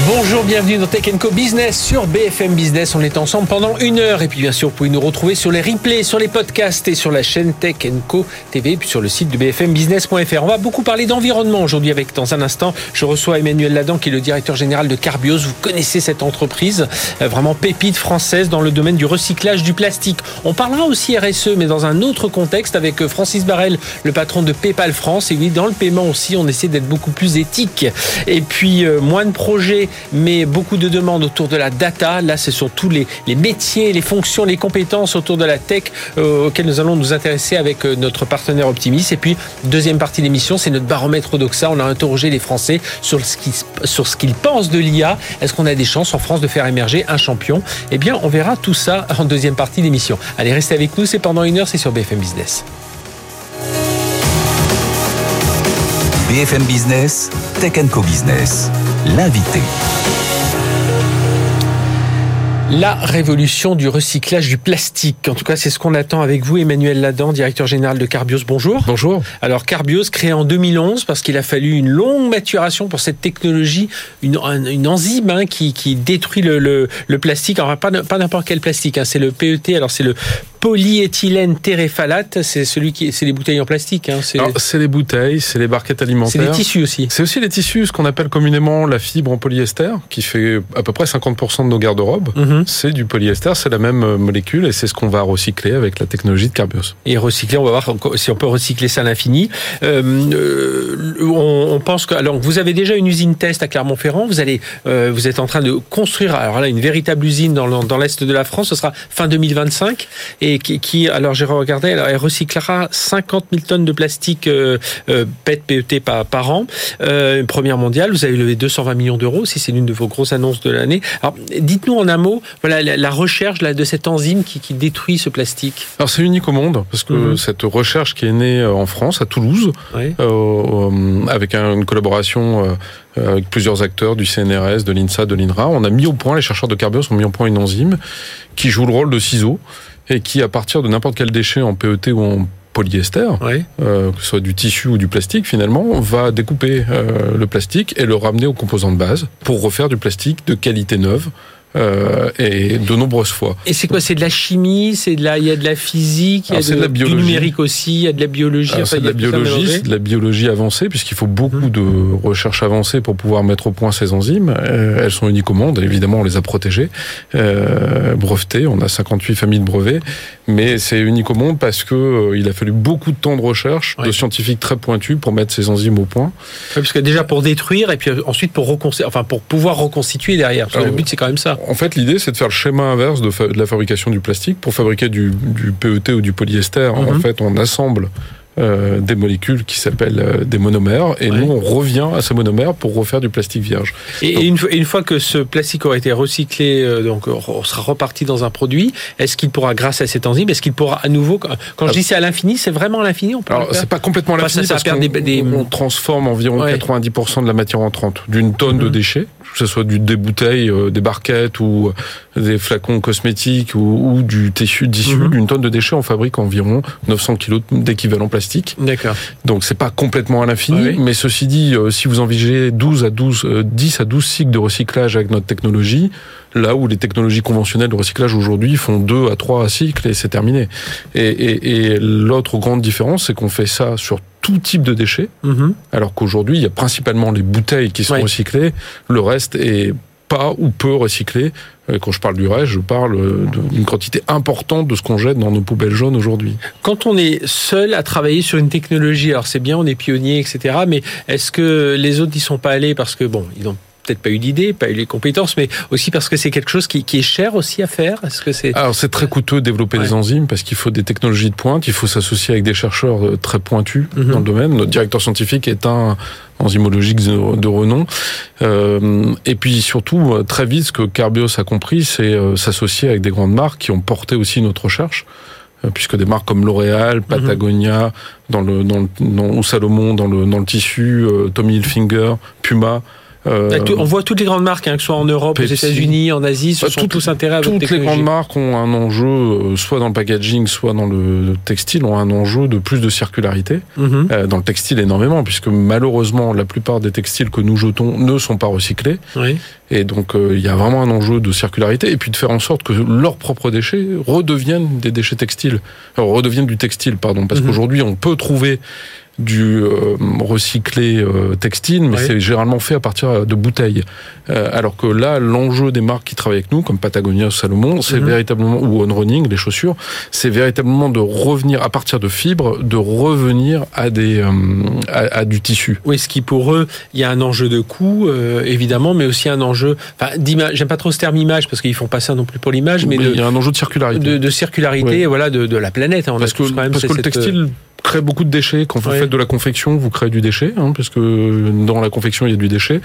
Bonjour, bienvenue dans Tech Co Business sur BFM Business. On est ensemble pendant une heure et puis bien sûr vous pouvez nous retrouver sur les replays, sur les podcasts et sur la chaîne Tech Co TV puis sur le site de bfmbusiness.fr. On va beaucoup parler d'environnement aujourd'hui avec dans un instant je reçois Emmanuel Ladan qui est le directeur général de Carbios. Vous connaissez cette entreprise euh, vraiment pépite française dans le domaine du recyclage du plastique. On parlera aussi RSE mais dans un autre contexte avec euh, Francis Barrel, le patron de PayPal France et oui dans le paiement aussi on essaie d'être beaucoup plus éthique et puis euh, moins de projets mais beaucoup de demandes autour de la data. Là, c'est sur tous les, métiers, les fonctions, les compétences autour de la tech euh, auxquelles nous allons nous intéresser avec euh, notre partenaire Optimis. Et puis, deuxième partie de l'émission, c'est notre baromètre Odoxa. On a interrogé les Français sur ce qu'ils pensent de l'IA. Est-ce qu'on a des chances en France de faire émerger un champion? Eh bien, on verra tout ça en deuxième partie d'émission. Allez, restez avec nous. C'est pendant une heure, c'est sur BFM Business. BFM Business, Tech Co Business l'invité. La révolution du recyclage du plastique. En tout cas, c'est ce qu'on attend avec vous, Emmanuel Ladan, directeur général de Carbios. Bonjour. Bonjour. Alors, Carbios, créé en 2011 parce qu'il a fallu une longue maturation pour cette technologie, une, enzyme hein, qui, détruit le, plastique. Alors, pas, pas n'importe quel plastique, hein, c'est le PET. Alors, c'est le polyéthylène teréphalate, c'est celui qui, c'est les bouteilles en plastique. Hein, c'est les bouteilles, c'est les barquettes alimentaires. C'est les tissus aussi. C'est aussi les tissus, ce qu'on appelle communément la fibre en polyester, qui fait à peu près 50% de nos garde-robes. Mhm. C'est du polyester, c'est la même euh, molécule et c'est ce qu'on va recycler avec la technologie de Carbios. Et recycler, on va voir si on peut recycler ça à l'infini. Euh, euh on, pense que alors vous avez déjà une usine test à Clermont-Ferrand, vous allez, euh, vous êtes en train de construire alors là une véritable usine dans, dans l'est de la France. Ce sera fin 2025 et qui, alors j'ai regardé, elle recyclera 50 000 tonnes de plastique euh, euh PET, PET par, par an. Euh, première mondiale, vous avez levé 220 millions d'euros, si c'est l'une de vos grosses annonces de l'année. Alors, dites-nous en un mot, voilà, la, recherche là, de cette enzyme qui, qui détruit ce plastique. Alors, c'est unique au monde, parce que mhm. cette recherche qui est née euh, en France, à Toulouse, euh, avec une collaboration avec plusieurs acteurs du CNRS, de l'INSA, de l'INRA, on a mis au point, les chercheurs de Carbios ont mis au point une enzyme qui joue le rôle de ciseau et qui, à partir de n'importe quel déchet en PET ou en polyester, euh, que ce soit du tissu ou du plastique finalement, va découper euh, le plastique et le ramener aux composants de base pour refaire du plastique de qualité neuve euh, et de nombreuses fois. Et c'est quoi C'est de la chimie C'est de la, il y a de la physique, il y a de, la biologie. du numérique aussi, il y a de la biologie. c'est de la biologie, c'est de la biologie avancée puisqu'il faut beaucoup de recherches avancées pour pouvoir mettre au point ces enzymes. Euh, elles sont uniques au monde. Évidemment, on les a protégées, euh, brevetées. On a 58 familles de brevets, mais c'est unique au monde parce que euh, il a fallu beaucoup de temps de recherche de scientifiques très pointus pour mettre ces enzymes au point. parce que déjà pour détruire et puis ensuite pour reconstituer, enfin pour pouvoir reconstituer derrière. le but c'est quand même ça. En fait, l'idée, c'est de faire le schéma inverse de, la fabrication du plastique. Pour fabriquer du, PET ou du polyester, en mhm. fait, on assemble euh, des molécules qui s'appellent euh, des monomères et nous on revient à ces monomères pour refaire du plastique vierge. Et, une, fois, une, fois que ce plastique aura été recyclé, euh, donc on sera reparti dans un produit, est-ce qu'il pourra, grâce à cette enzyme, est-ce qu'il pourra à nouveau, quand je dis c'est à l'infini, c'est vraiment à l'infini Alors c'est pas complètement à l'infini parce qu'on des... on transforme environ 90% de la matière entrante d'une tonne de mhm. déchets, que ce soit du, des bouteilles, des barquettes ou des flacons cosmétiques ou, du tissu, tissu mhm. d'une tonne de déchets, on fabrique environ 900 kg d'équivalent plastique D'accord. Donc c'est pas complètement à l'infini, mais ceci dit, euh, si vous envisagez 12 à 12, 10 euh, à 12 cycles de recyclage avec notre technologie, là où les technologies conventionnelles de recyclage aujourd'hui font 2 à 3 cycles et c'est terminé. Et, l'autre grande différence, c'est qu'on fait ça sur tout type de déchets, mm-hmm. alors qu'aujourd'hui, il y a principalement les bouteilles qui sont recyclées, le reste est pas ou peu recyclé. Quand je parle du reste, je parle d'une quantité importante de ce qu'on jette dans nos poubelles jaunes aujourd'hui. Quand on est seul à travailler sur une technologie, alors c'est bien, on est pionnier, etc. Mais est-ce que les autres n'y sont pas allés parce que bon, ils ont peut-être pas eu d'idée, pas eu les compétences, mais aussi parce que c'est quelque chose qui, est cher aussi à faire. Est-ce que c'est Alors c'est très coûteux de développer des enzymes parce qu'il faut des technologies de pointe, il faut s'associer avec des chercheurs euh, très pointus mhm. dans le domaine. Notre directeur scientifique est un enzymologique de, renom. Euh, et puis surtout, euh, très vite, ce que Carbios a compris, c'est s'associer avec des grandes marques qui ont porté aussi notre recherche puisque des marques comme L'Oréal, mhm. Patagonia, dans le, dans le ou Salomon dans le, dans le tissu, Tommy Hilfiger, Puma, Euh, on voit toutes les grandes marques, hein, que ce soit en Europe, aux États-Unis, en Asie, se bah, sont tous intérêts à Toutes les grandes marques ont un enjeu, euh, soit dans le packaging, soit dans le textile, ont un enjeu de plus de circularité. Mhm. Euh, dans le textile, énormément, puisque malheureusement, la plupart des textiles que nous jetons ne sont pas recyclés. Oui. Et donc, il y a vraiment un enjeu de circularité, et puis de faire en sorte que leurs propres déchets redeviennent des déchets textiles. Redeviennent du textile, pardon, parce mhm. qu'aujourd'hui, on peut trouver du euh, recyclé euh, textile, mais c'est généralement fait à partir de bouteilles. Euh, alors que là, l'enjeu des marques qui travaillent avec nous, comme Patagonia ou Salomon, c'est mhm. véritablement ou On Running, les chaussures, c'est véritablement de revenir à partir de fibres, de revenir à des à, du tissu. Oui, ce qui pour eux, il y a un enjeu de coût évidemment, mais aussi un enjeu. Enfin, d'image. J'aime pas trop ce terme image parce qu'ils font pas ça non plus pour l'image, mais il y a un enjeu de circularité, de, circularité, voilà, de, de, la planète. Hein. parce que, parce que le textile crée beaucoup de déchets. Quand vous faites de la confection, vous créez du déchet, hein, parce que dans la confection, il y a du déchet.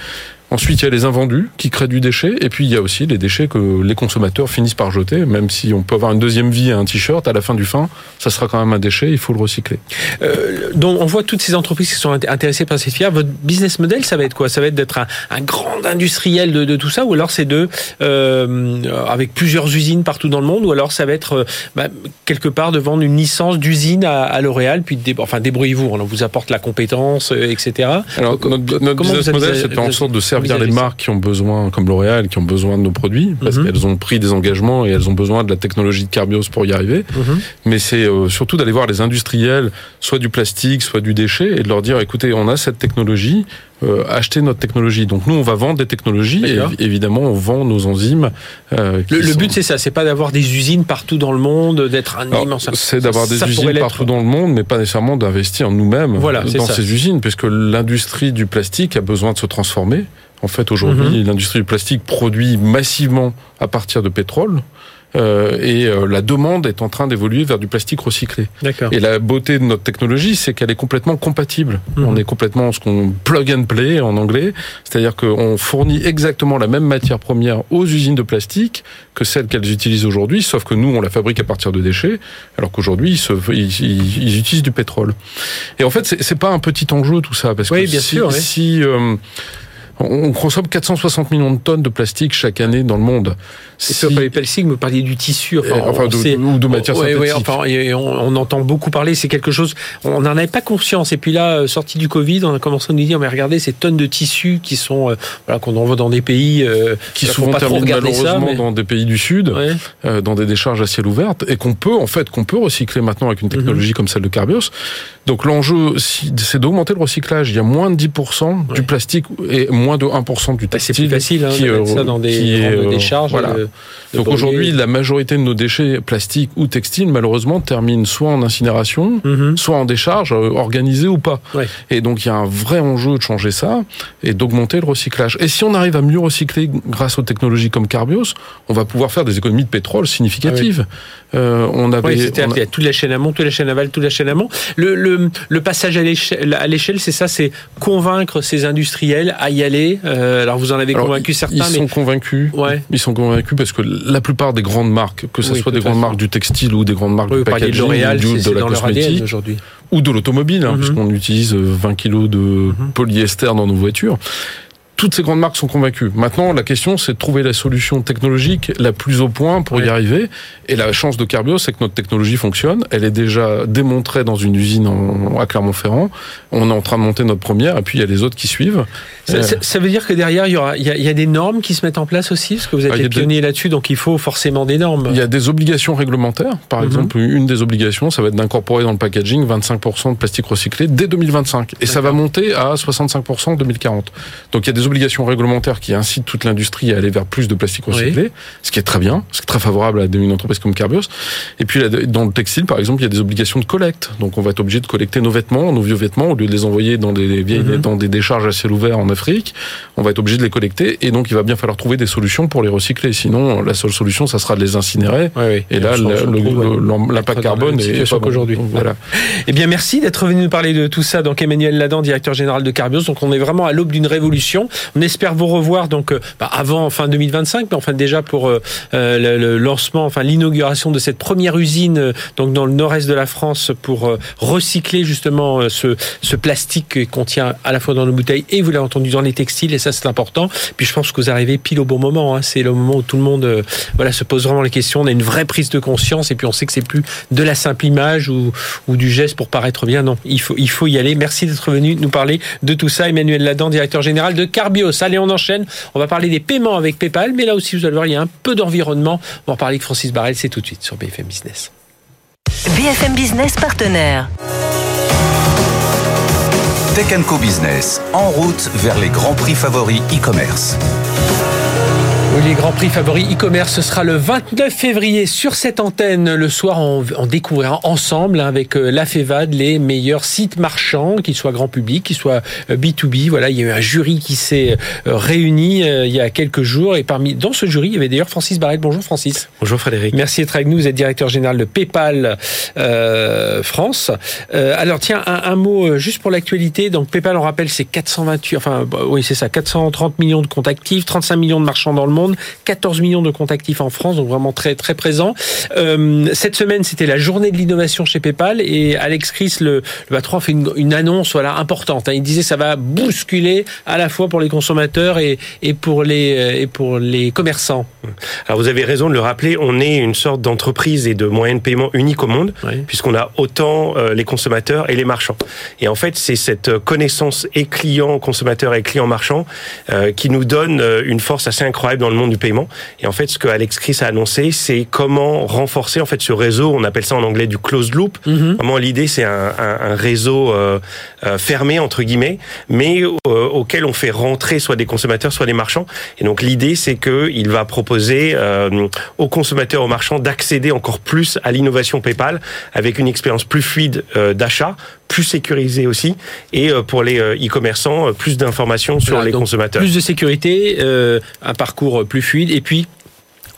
Ensuite, il y a les invendus qui créent du déchet, et puis il y a aussi les déchets que les consommateurs finissent par jeter, même si on peut avoir une deuxième vie à un t-shirt, à la fin du fin, ça sera quand même un déchet, il faut le recycler. Euh, donc on voit toutes ces entreprises qui sont intéressées par cette filière. Votre business model, ça va être quoi? Ça va être d'être un, grand industriel de, tout ça, ou alors c'est de euh, avec plusieurs usines partout dans le monde, ou alors ça va être euh, bah, quelque part de vendre une licence d'usine à, L'Oréal, puis enfin débrouillez-vous, on vous apporte la compétence, etc. Alors notre, business model, c'est en sorte de servir servir les marques qui ont besoin, comme L'Oréal, qui ont besoin de nos produits, parce mhm. qu'elles ont pris des engagements et elles ont besoin de la technologie de Carbios pour y arriver. Mhm. Mais c'est euh, surtout d'aller voir les industriels, soit du plastique, soit du déchet, et de leur dire, écoutez, on a cette technologie, euh, acheter notre technologie. Donc nous, on va vendre des technologies et évidemment, on vend nos enzymes. Euh, le, but, c'est ça, c'est pas d'avoir des usines partout dans le monde, d'être un immense. C'est d'avoir des usines partout dans le monde, mais pas nécessairement d'investir nous-mêmes voilà, dans ces usines, puisque l'industrie du plastique a besoin de se transformer. En fait, aujourd'hui, mhm. l'industrie du plastique produit massivement à partir de pétrole. Euh, et euh, la demande est en train d'évoluer vers du plastique recyclé. Et la beauté de notre technologie, c'est qu'elle est complètement compatible. Mhm. On est complètement ce qu'on plug and play en anglais, c'est-à-dire qu'on fournit exactement la même matière première aux usines de plastique que celles qu'elles utilisent aujourd'hui, sauf que nous, on la fabrique à partir de déchets, alors qu'aujourd'hui, ils, ils, utilisent du pétrole. Et en fait, c'est pas un petit enjeu tout ça, parce que bien si, sûr, si euh, on consomme 460 millions de tonnes de plastique chaque année dans le monde. Si... Et pas les plastiques, vous parliez du tissu, enfin, enfin de, ou de matière ouais, ouais, enfin, et on, on, entend beaucoup parler. C'est quelque chose, on n'en avait pas conscience. Et puis là, euh, sorti du Covid, on a commencé à nous dire, mais regardez ces tonnes de tissus qui sont, euh, voilà, qu'on envoie dans des pays euh, qui souvent terminent malheureusement dans des pays du Sud, euh, dans des décharges à ciel ouvert, et qu'on peut en fait qu'on peut recycler maintenant avec une technologie mhm. comme celle de Carbios. Donc l'enjeu, c'est d'augmenter le recyclage. Il y a moins de 10% du plastique et moins de 1% du textile. C'est plus facile hein, qui, de mettre ça dans des, qui décharges. Voilà. Donc aujourd'hui, la majorité de nos déchets plastiques ou textiles, malheureusement, terminent soit en incinération, mhm. soit en décharge, euh, organisée ou pas. Et donc il y a un vrai enjeu de changer ça et d'augmenter le recyclage. Et si on arrive à mieux recycler grâce aux technologies comme Carbios, on va pouvoir faire des économies de pétrole significatives. Ah euh, on avait, oui, il y a toute la chaîne amont, toute la chaîne aval, toute la chaîne amont. Le, le, le passage à l'échelle, c'est ça, c'est convaincre ces industriels à y aller. Euh, alors vous en avez convaincu certains. Ils sont convaincus. Ouais. Ils sont convaincus parce que la plupart des grandes marques, que ce soit des grandes marques du textile ou des grandes marques du packaging, de, de, la cosmétique, ou de l'automobile, hein, parce mhm. qu'on utilise 20 kilos de mhm. polyester dans nos voitures toutes ces grandes marques sont convaincues. Maintenant, la question, c'est de trouver la solution technologique la plus au point pour y arriver. Et la chance de Carbio, c'est que notre technologie fonctionne. Elle est déjà démontrée dans une usine en, à Clermont-Ferrand. On est en train de monter notre première, et puis il y a les autres qui suivent. Ça, euh, veut dire que derrière, il y, aura, il y, a, des normes qui se mettent en place aussi, parce que vous êtes ah, pionnier là-dessus, donc il faut forcément des normes. Il y a des obligations réglementaires. Par mhm. exemple, une des obligations, ça va être d'incorporer dans le packaging 25% de plastique recyclé dès 2025. Et ça va monter à 65% en 2040. Donc il y a des obligations réglementaires qui incitent toute l'industrie à aller vers plus de plastique recyclé, ce qui est très bien, ce qui est très favorable à une entreprise comme Carbios. Et puis dans le textile, par exemple, il y a des obligations de collecte. Donc on va être obligé de collecter nos vêtements, nos vieux vêtements, au lieu de les envoyer dans des vieilles, mhm. dans des décharges à ciel ouvert en Afrique. On va être obligé de les collecter et donc il va bien falloir trouver des solutions pour les recycler. Sinon, la seule solution, ça sera de les incinérer. Et, là, l'impact carbone est pas qu'aujourd'hui. Voilà. Eh bien, merci d'être venu nous parler de tout ça. Donc Emmanuel Ladan, directeur général de Carbios. Donc on est vraiment à l'aube d'une révolution. On espère vous revoir donc bah, avant fin 2025, mais enfin déjà pour le, lancement, enfin l'inauguration de cette première usine donc dans le nord-est de la France pour recycler justement ce, ce plastique qu'on tient à la fois dans nos bouteilles et vous l'avez entendu dans les textiles et ça c'est important. Puis je pense que vous arrivez pile au bon moment. Hein. C'est le moment où tout le monde voilà se pose vraiment les questions. On a une vraie prise de conscience et puis on sait que c'est plus de la simple image ou, ou du geste pour paraître bien. Non, il faut, il faut y aller. Merci d'être venu nous parler de tout ça. Emmanuel Ladan, directeur général de Carbios. Allez, on enchaîne. On va parler des paiements avec PayPal, mais là aussi, vous allez voir, il y a un peu d'environnement. On va en parler avec Francis Barrel. C'est tout de suite sur BFM Business. BFM Business partenaire. Tech Co Business, en route vers les grands prix favoris e-commerce. Oui, les grands prix favoris e-commerce, ce sera le 29 février sur cette antenne. Le soir, on, découvrira ensemble hein, avec euh, la FEVAD les meilleurs sites marchands, qu'ils soient grand public, qu'ils soient B2B. Euh, voilà, il y a eu un jury qui s'est euh, réuni il y a quelques jours et parmi dans ce jury, il y avait d'ailleurs Francis Barrette. Bonjour Francis. Bonjour Frédéric. Merci d'être avec nous. Vous êtes directeur général de PayPal France. alors tiens, un, mot juste pour l'actualité. Donc PayPal, on rappelle, c'est 428, enfin bah, oui c'est ça, 430 millions de comptes actifs, 35 millions de marchands dans le monde 14 millions de comptes actifs en France, donc vraiment très très présent. Euh, cette semaine, c'était la journée de l'innovation chez PayPal et Alex Chris, le, le patron, a fait une, annonce voilà importante. Hein. Il disait ça va bousculer à la fois pour les consommateurs et, et pour les et pour les commerçants. Alors vous avez raison de le rappeler, on est une sorte d'entreprise et de moyen de paiement unique au monde, puisqu'on a autant euh, les consommateurs et les marchands. Et en fait, c'est cette connaissance et client consommateur et client marchand euh, qui nous donne une force assez incroyable dans le monde du paiement. Et en fait, ce que Alex Chris a annoncé, c'est comment renforcer en fait ce réseau. On appelle ça en anglais du closed loop. Mhm. Vraiment, l'idée, c'est un, un, un, réseau euh, euh, fermé entre guillemets, mais euh, auquel on fait rentrer soit des consommateurs, soit des marchands. Et donc l'idée, c'est que il va proposer aux consommateurs, aux marchands, d'accéder encore plus à l'innovation PayPal avec une expérience plus fluide d'achat, plus sécurisée aussi, et pour les e-commerçants, plus d'informations sur les consommateurs. Plus de sécurité, un parcours plus fluide et puis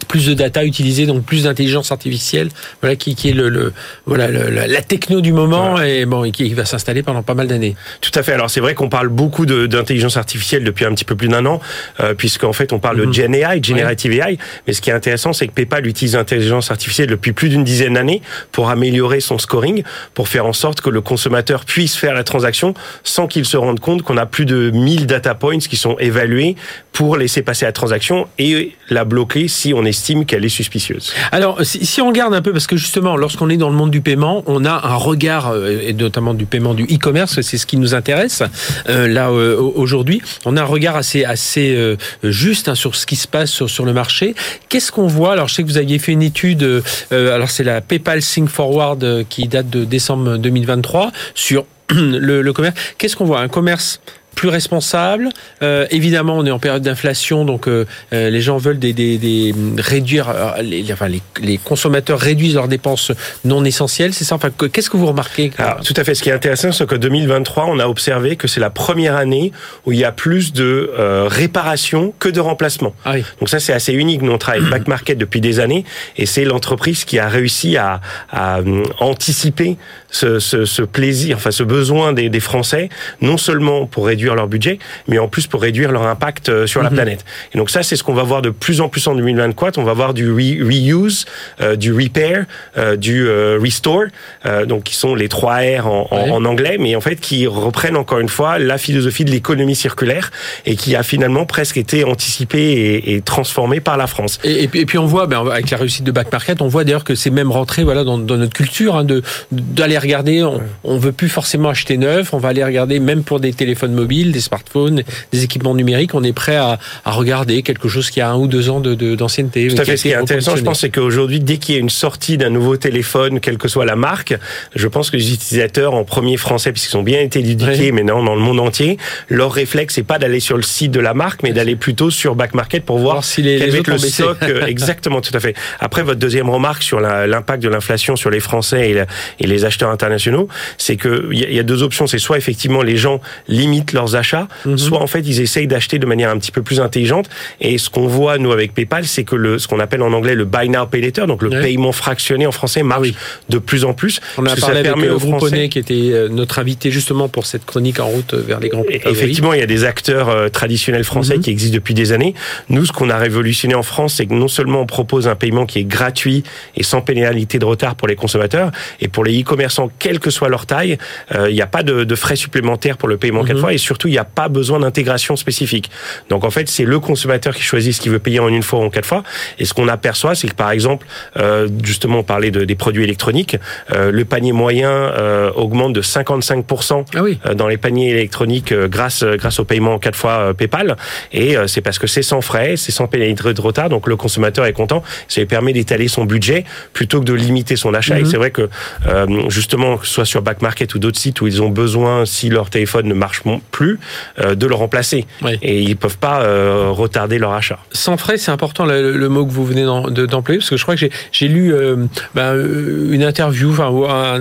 plus de data utilisée, donc plus d'intelligence artificielle, voilà qui, qui est le, le voilà le, la techno du moment et bon et qui va s'installer pendant pas mal d'années. Tout à fait. Alors c'est vrai qu'on parle beaucoup d'intelligence artificielle depuis un petit peu plus d'un an, euh, puisqu'en fait on parle de mhm. Gen AI, Generative AI. Mais ce qui est intéressant, c'est que PayPal utilise l'intelligence artificielle depuis plus d'une dizaine d'années pour améliorer son scoring, pour faire en sorte que le consommateur puisse faire la transaction sans qu'il se rende compte qu'on a plus de 1000 data points qui sont évalués pour laisser passer la transaction et la bloquer si on estime qu'elle est suspicieuse. Alors, si, on regarde un peu, parce que justement, lorsqu'on est dans le monde du paiement, on a un regard, euh, et notamment du paiement du e-commerce, c'est ce qui nous intéresse euh, là euh, aujourd'hui. On a un regard assez assez juste hein, sur ce qui se passe sur, sur le marché. Qu'est-ce qu'on voit? Alors, je sais que vous aviez fait une étude. alors, c'est la PayPal Think Forward qui date de décembre 2023 sur le commerce. Qu'est-ce qu'on voit? Un commerce plus responsable. Euh, évidemment, on est en période d'inflation, donc euh, euh, les gens veulent des, des, des réduire, les, enfin les, les, consommateurs réduisent leurs dépenses non essentielles. C'est ça? Enfin, qu'est-ce que vous remarquez Alors, Tout à fait. Ce qui est intéressant, c'est que 2023, on a observé que c'est la première année où il y a plus de réparation que de remplacement. Ah oui. Donc ça, c'est assez unique. Nous, on travaille avec Back Market depuis des années, et c'est l'entreprise qui a réussi à, à anticiper ce, ce, ce, plaisir, enfin ce besoin des, des Français, non seulement pour réduire leur budget, mais en plus pour réduire leur impact euh, sur la mhm. planète. Et donc ça, c'est ce qu'on va voir de plus en plus en 2024. On va voir du reuse, euh, du repair, euh, du restore, donc qui sont les trois R en, en, anglais, mais en fait qui reprennent encore une fois la philosophie de l'économie circulaire et qui a finalement presque été anticipée et, et transformée par la France. Et, et, puis, on voit, ben, avec la réussite de Back Market, on voit d'ailleurs que c'est même rentré voilà dans, dans notre culture hein, de d'aller regarder. On, on veut plus forcément acheter neuf, on va aller regarder même pour des téléphones mobiles des smartphones, des équipements numériques, on est prêt à, regarder quelque chose qui a un ou deux ans d'ancienneté. De, Tout à fait. Ce qui est intéressant, je pense, c'est qu'aujourd'hui, dès qu'il y a une sortie d'un nouveau téléphone, quelle que soit la marque, je pense que les utilisateurs, en premier français, puisqu'ils ont bien été éduqués, mais non, dans le monde entier, leur réflexe, c'est pas d'aller sur le site de la marque, mais d'aller plutôt sur Back Market pour voir, si les, quel est le stock. Exactement, tout à fait. Après, votre deuxième remarque sur l'impact de l'inflation sur les Français et, les acheteurs internationaux, c'est qu'il y, y a deux options. C'est soit effectivement les gens limitent leur leurs achats, mhm. soit en fait ils essayent d'acheter de manière un petit peu plus intelligente. Et ce qu'on voit nous avec PayPal, c'est que le ce qu'on appelle en anglais le buy now pay later, donc le paiement fractionné en français, marche ah de plus en plus. On a parlé avec le groupe qui était euh, notre invité justement pour cette chronique en route vers les grands prix. Effectivement, il y a des acteurs euh, traditionnels français mhm. qui existent depuis des années. Nous, ce qu'on a révolutionné en France, c'est que non seulement on propose un paiement qui est gratuit et sans pénalité de retard pour les consommateurs, et pour les e-commerçants, quelle que soit leur taille, euh, il n'y a pas de, de, frais supplémentaires pour le paiement quatre mhm. fois, et surtout, il n'y a pas besoin d'intégration spécifique. Donc en fait, c'est le consommateur qui choisit ce qu'il veut payer en une fois ou en quatre fois. Et ce qu'on aperçoit, c'est que par exemple, euh, justement, on parlait de, des produits électroniques, euh, le panier moyen euh, augmente de 55% ah oui. Euh, dans les paniers électroniques euh, grâce grâce au paiement en quatre fois PayPal. Et c'est parce que c'est sans frais, c'est sans pénalité de retard, donc le consommateur est content. Ça lui permet d'étaler son budget plutôt que de limiter son achat. Et mhm. c'est vrai que justement, que ce soit sur Back Market ou d'autres sites où ils ont besoin, si leur téléphone ne marche plus, de le remplacer. Et ils peuvent pas retarder leur achat. Sans frais, c'est important le, mot que vous venez d'employer parce que je crois que j'ai lu ben, une interview, enfin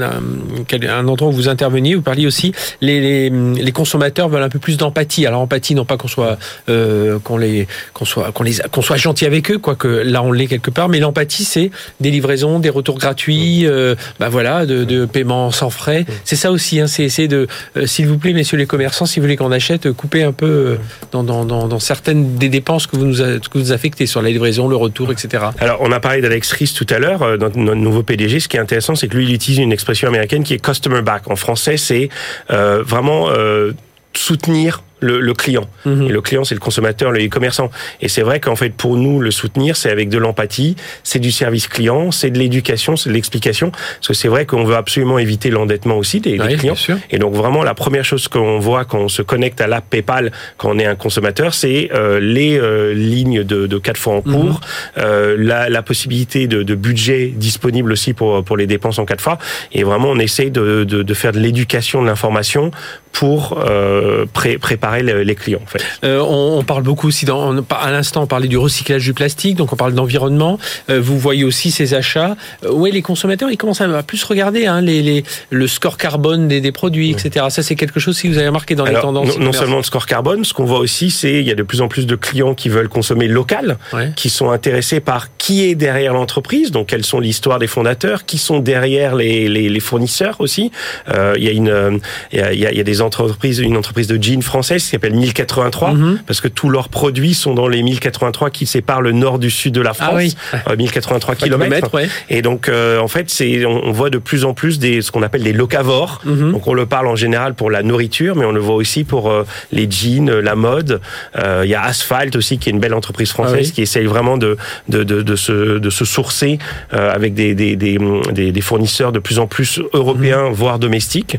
un, un, endroit où vous interveniez, vous parliez aussi les, les, consommateurs veulent un peu plus d'empathie. Alors empathie, non pas qu'on soit euh, qu'on les qu'on soit qu'on les qu'on soit gentil avec eux, quoique là on l'est quelque part, mais l'empathie c'est des livraisons, des retours gratuits, euh, bah voilà, de, de paiement sans frais. C'est ça aussi, hein, c'est de euh, s'il vous plaît, messieurs les commerçants, si vous qu'on achète, coupez un peu euh, dans, certaines des dépenses que vous nous affectez sur la livraison, le retour, etc. Alors on a parlé d'Alex Ries tout à l'heure, notre, notre nouveau PDG. Ce qui est intéressant, c'est que lui il utilise une expression américaine qui est customer back. En français, c'est euh, vraiment euh, soutenir le, le client. Mhm. Et le client, c'est le consommateur, le e-commerçant. Et c'est vrai qu'en fait, pour nous, le soutenir, c'est avec de l'empathie, c'est du service client, c'est de l'éducation, c'est de l'explication. Parce que c'est vrai qu'on veut absolument éviter l'endettement aussi des, clients. Et donc vraiment, la première chose qu'on voit quand on se connecte à l'app PayPal, quand on est un consommateur, c'est euh, les euh, lignes de, de quatre fois en cours, mhm. euh, la, la, possibilité de, de, budget disponible aussi pour pour les dépenses en quatre fois. Et vraiment, on essaye de, de, de faire de l'éducation, de l'information pour euh, pré préparer les clients. En fait. Euh, on, parle beaucoup aussi, dans, à l'instant, on parlait du recyclage du plastique, donc on parle d'environnement. Euh, vous voyez aussi ces achats. Euh, oui, les consommateurs, ils commencent à plus regarder hein, les, les, le score carbone des, des produits, etc. Ça, c'est quelque chose que vous avez remarqué dans les tendances. Non, seulement le score carbone, ce qu'on voit aussi, c'est il y a de plus en plus de clients qui veulent consommer local, qui sont intéressés par qui est derrière l'entreprise, donc quelles sont l'histoire des fondateurs, qui sont derrière les, les, les fournisseurs aussi. Euh, il y a une, il y a, il y a des entreprises, une entreprise de jeans française qui s'appelle 1083, mhm. parce que tous leurs produits sont dans les 1083 qui séparent le nord du sud de la France, ah 1083 km. Et donc, euh, en fait, c'est on, voit de plus en plus des ce qu'on appelle des locavores. Mhm. Donc, on le parle en général pour la nourriture, mais on le voit aussi pour euh, les jeans, la mode. Euh, il y a Asphalt aussi, qui est une belle entreprise française ah qui essaye vraiment de de, de, de se de se sourcer avec des des, des des, fournisseurs de plus en plus européens, mhm. voire domestiques.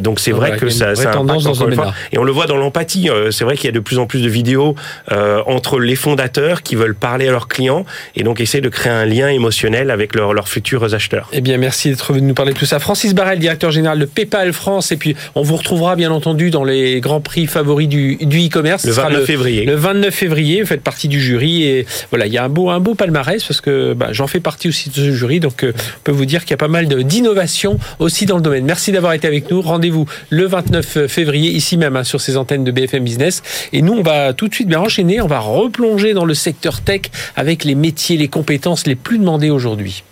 donc, c'est vrai que ça, ça tendance dans ce Et on le voit dans l'empathie. Euh, c'est vrai qu'il y a de plus en plus de vidéos euh, entre les fondateurs qui veulent parler à leurs clients et donc essayer de créer un lien émotionnel avec leurs futurs acheteurs. Eh bien, merci d'être venu nous parler de tout ça. Francis Barrel, directeur général de PayPal France. Et puis, on vous retrouvera bien entendu dans les grands prix favoris du e-commerce. le 29 février. Le 29 février, vous faites partie du jury. Et voilà, il y a un beau, un beau palmarès parce que bah, j'en fais partie aussi de ce jury. Donc, euh, on peut vous dire qu'il y a pas mal d'innovations aussi dans le domaine. Merci d'avoir été avec nous. Rendez-vous le 29 février, ici même, hein, sur ces antennes de BFM Business. Et nous, on va tout de suite bien enchaîner, on va replonger dans le secteur tech avec les métiers, les compétences les plus demandées aujourd'hui.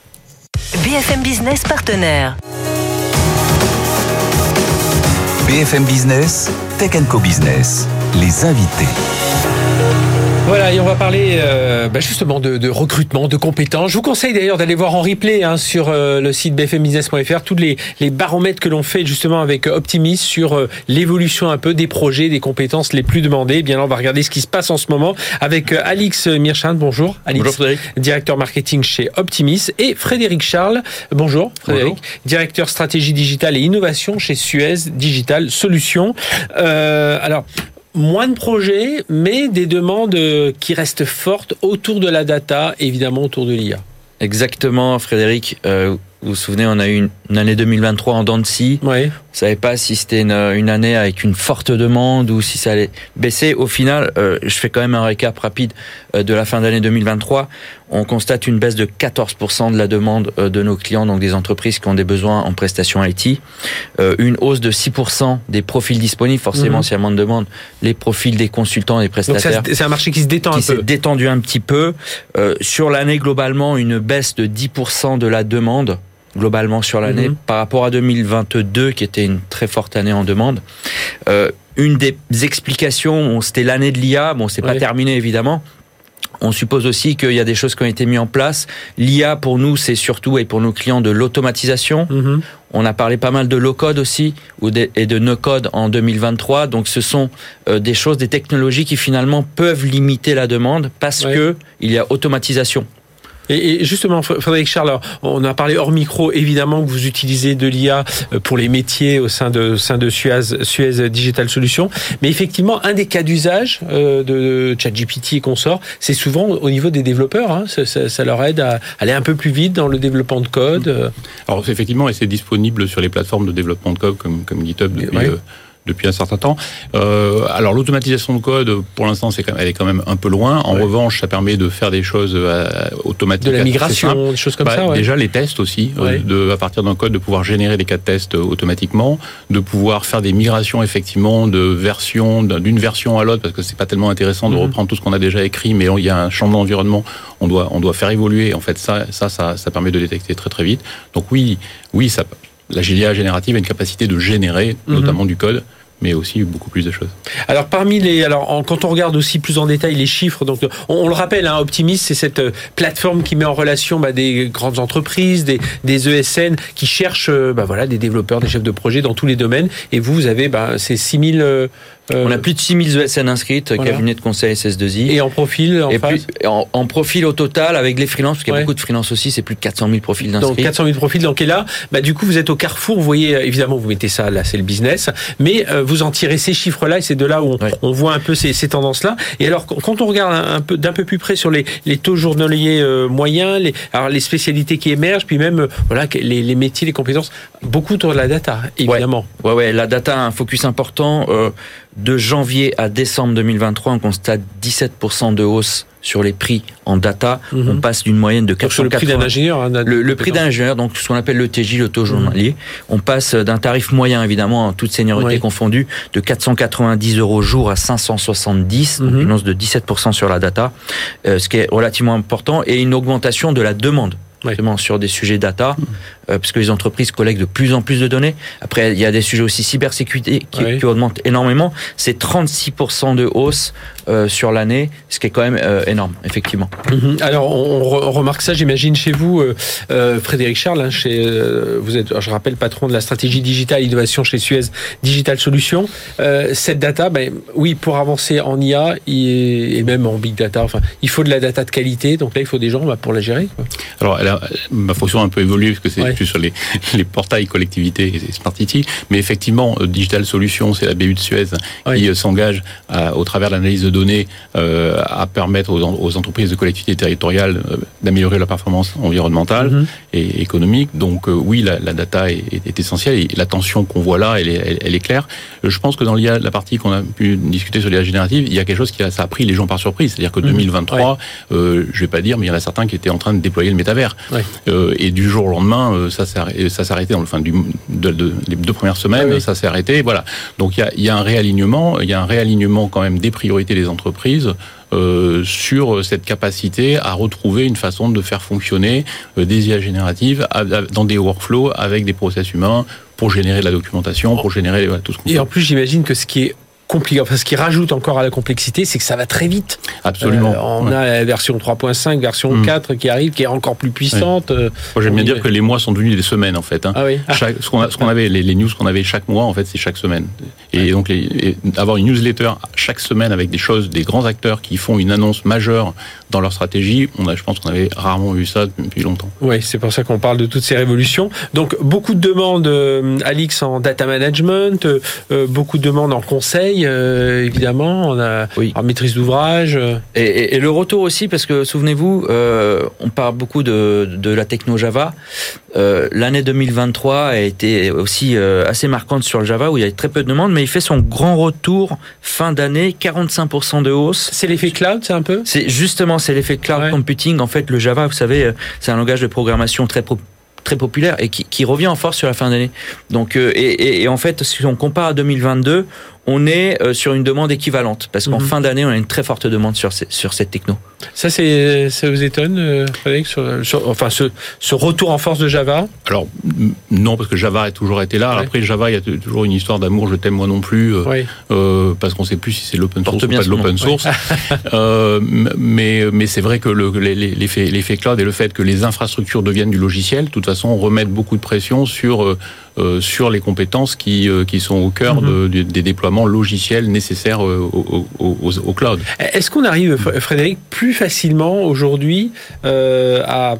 BFM Business partenaire. BFM Business, Tech Co Business, les invités. Voilà, et on va parler euh, bah, justement de, de, recrutement, de compétences. Je vous conseille d'ailleurs d'aller voir en replay hein, sur euh, le site bfmbusiness.fr tous les, les baromètres que l'on fait justement avec Optimis sur euh, l'évolution un peu des projets, des compétences les plus demandées. Eh bien là, on va regarder ce qui se passe en ce moment avec Alix Mirchand. Bonjour, Alix. Bonjour Frédéric. Directeur marketing chez Optimis et Frédéric Charles. Bonjour, Frédéric. Directeur stratégie digitale et innovation chez Suez Digital Solutions. alors, moins de projets, mais des demandes qui restent fortes autour de la data, évidemment autour de l'IA. Exactement, Frédéric. Euh, Vous vous souvenez, on a eu une, année 2023 en dents de scie. Oui. On savait pas si c'était une, année avec une forte demande ou si ça allait baisser. Au final, euh, je fais quand même un récap rapide euh, de la fin d'année 2023. On constate une baisse de 14% de la demande euh, de nos clients, donc des entreprises qui ont des besoins en prestations IT. une hausse de 6% des profils disponibles. Forcément, mhm. s'il y a moins de demande, les profils des consultants et prestataires. C'est un marché qui se détend un peu. Qui s'est détendu un petit peu. sur l'année globalement, une baisse de 10% de la demande globalement sur l'année mhm. par rapport à 2022 qui était une très forte année en demande. Euh, une des explications, c'était l'année de l'IA. Bon, c'est pas terminé évidemment. On suppose aussi qu'il y a des choses qui ont été mises en place. L'IA pour nous, c'est surtout et pour nos clients de l'automatisation. Mhm. On a parlé pas mal de low code aussi ou et de no code en 2023. Donc ce sont euh, des choses, des technologies qui finalement peuvent limiter la demande parce que il y a automatisation. Et, justement, Frédéric Charles, on a parlé hors micro, évidemment, que vous utilisez de l'IA euh, pour les métiers au sein de, sein de Suez, Suez Digital Solutions. Mais effectivement, un des cas d'usage euh, de ChatGPT et consorts, c'est souvent au niveau des développeurs. Hein. ça, leur aide à aller un peu plus vite dans le développement de code. Alors, effectivement, et c'est disponible sur les plateformes de développement de code comme, comme GitHub depuis, euh, depuis un certain temps. Euh, alors l'automatisation de code, pour l'instant, c'est elle est quand même un peu loin. En revanche, ça permet de faire des choses euh, automatiques. De la migration, des choses comme bah, ça. Déjà les tests aussi, euh, de, à partir d'un code, de pouvoir générer des cas de tests automatiquement, de pouvoir faire des migrations effectivement de version d'une version à l'autre, parce que c'est pas tellement intéressant de mhm. reprendre tout ce qu'on a déjà écrit, mais il y a un changement d'environnement, on doit on doit faire évoluer. En fait, ça ça ça, ça permet de détecter très très vite. Donc oui oui ça la GIA générative a une capacité de générer mhm. notamment du code mais aussi beaucoup plus de choses. Alors parmi les, alors quand on regarde aussi plus en détail les chiffres, donc on, le rappelle, hein, Optimis, c'est cette euh, plateforme qui met en relation bah, des grandes entreprises, des, des ESN qui cherchent, euh, bah, voilà, des développeurs, des chefs de projet dans tous les domaines. Et vous, vous avez bah, ces 6000 euh, on a plus de 6000 ESN inscrites, cabinet de conseil SS2I. Et en profil en, et en, profil au total, avec les freelances, parce qu'il y a beaucoup de freelances aussi, c'est plus de 400 000 profils d'inscrits. Donc 400 000 profils, donc et là, bah, du coup, vous êtes au carrefour, vous voyez, euh, évidemment, vous mettez ça, là, c'est le business, mais euh, vous en tirez ces chiffres-là, et c'est de là où on, voit un peu ces, ces tendances-là. Et alors, quand on regarde un, peu d'un peu plus près sur les, les taux journaliers moyens, les, alors les spécialités qui émergent, puis même voilà les, les métiers, les compétences, beaucoup autour de la data, évidemment. Ouais, ouais, la data a un focus important. De janvier à décembre 2023, on constate 17% de hausse sur les prix en data. Mhm. On passe d'une moyenne de 480... le prix d'un ingénieur. Hein, le, prix d'un ingénieur, donc ce qu'on appelle le TJ, le taux journalier. Mhm. On passe d'un tarif moyen, évidemment, en toute seniorité confondue, de 490 euros jour à 570, donc mhm. une hausse de 17% sur la data, euh, ce qui est relativement important, et une augmentation de la demande sur des sujets data, euh, parce que les entreprises collectent de plus en plus de données. Après, il y a des sujets aussi cybersécurité qui, augmentent énormément. C'est 36% de hausse euh, sur l'année, ce qui est quand même euh, énorme, effectivement. Mhm. Alors, on, remarque ça, j'imagine, chez vous, Frédéric Charles, hein, chez, vous êtes, je rappelle, patron de la stratégie digitale innovation chez Suez Digital Solutions. cette data, ben, oui, pour avancer en IA et même en big data, enfin, il faut de la data de qualité, donc là, il faut des gens bah, pour la gérer. Quoi. Alors, ma fonction a un peu évolué parce que c'est plus sur les, les, portails collectivités et Smart City. Mais effectivement, euh, Digital Solutions, c'est la BU de Suez qui euh, s'engage au travers de l'analyse de données euh, à permettre aux, entreprises de collectivités territoriales d'améliorer leur performance environnementale mhm. et économique. Donc oui, la, data est, essentielle et l'attention qu'on voit là, elle est, elle, est, claire. Je pense que dans l'IA, la partie qu'on a pu discuter sur l'IA générative, il y a quelque chose qui a, ça a pris les gens par surprise. C'est-à-dire que 2023, mhm. euh, je vais pas dire, mais il y en a certains qui étaient en train de déployer le métavers. Euh, et du jour au lendemain, euh, ça s'est arrêté. Dans le fin du, de, les deux premières semaines, ça s'est arrêté. Voilà. Donc il y a, y a, un réalignement. Il y a un réalignement quand même des priorités des entreprises. Euh, sur cette capacité à retrouver une façon de faire fonctionner euh, des IA génératives dans des workflows avec des process humains pour générer de la documentation, pour générer tout ce qu'on Et en plus, j'imagine que ce qui est compliqué. Enfin, ce qui rajoute encore à la complexité, c'est que ça va très vite. Absolument. Euh, on a la version 3.5, version 4 mm. qui arrive, qui est encore plus puissante. Euh, Moi, j'aime bien dire que les mois sont devenus des semaines, en fait. Hein. Ah oui. Chaque, ce qu'on avait, les, news qu'on avait chaque mois, en fait, c'est chaque semaine. Et donc, les, avoir une newsletter chaque semaine avec des choses, des grands acteurs qui font une annonce majeure dans leur stratégie, on a, je pense qu'on avait rarement vu ça depuis longtemps. Oui, c'est pour ça qu'on parle de toutes ces révolutions. Donc, beaucoup de demandes, euh, Alix, en data management, beaucoup de demandes en conseil euh, évidemment. On a oui. en maîtrise d'ouvrage. Et, le retour aussi, parce que souvenez-vous, euh, on parle beaucoup de, de la techno Java. Euh, L'année 2023 a été aussi euh, assez marquante sur le Java, où il y a très peu de demandes, mais il fait son grand retour fin d'année, 45% de hausse. C'est l'effet cloud, c'est un peu? C'est justement, c'est l'effet cloud computing. En fait, le Java, vous savez, c'est un langage de programmation très très populaire et qui, qui, revient en force sur la fin d'année. Donc, euh, et, et, en fait, si on compare à 2022, on est euh, sur une demande équivalente parce qu'en mhm. fin d'année, on a une très forte demande sur, sur cette techno. Ça, c'est, ça vous étonne, euh, Frédéric, sur, enfin, ce, ce, retour en force de Java? Alors, non, parce que Java a toujours été là. Après, Java, il y a toujours une histoire d'amour, je t'aime moi non plus, euh, parce qu'on ne sait plus si c'est l'open source ou pas de l'open source. mais mais c'est vrai que le, l'effet, l'effet cloud et le fait que les infrastructures deviennent du logiciel, de toute façon, remettent beaucoup de pression sur euh, sur les compétences qui, euh, qui sont au cœur mhm. de, des déploiements logiciels nécessaires euh, au, au, cloud. Est-ce qu'on arrive, Frédéric, plus facilement aujourd'hui à,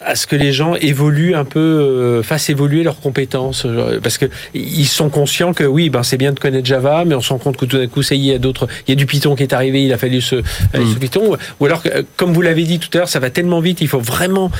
à ce que les gens évoluent un peu, fassent évoluer leurs compétences Parce que ils sont conscients que oui, ben c'est bien de connaître Java, mais on se rend compte que tout d'un coup, ça y est, il y a d'autres, il y a du Python qui est arrivé, il a fallu se, mhm. Python. Ou alors, comme vous l'avez dit tout à l'heure, ça va tellement vite, il faut vraiment,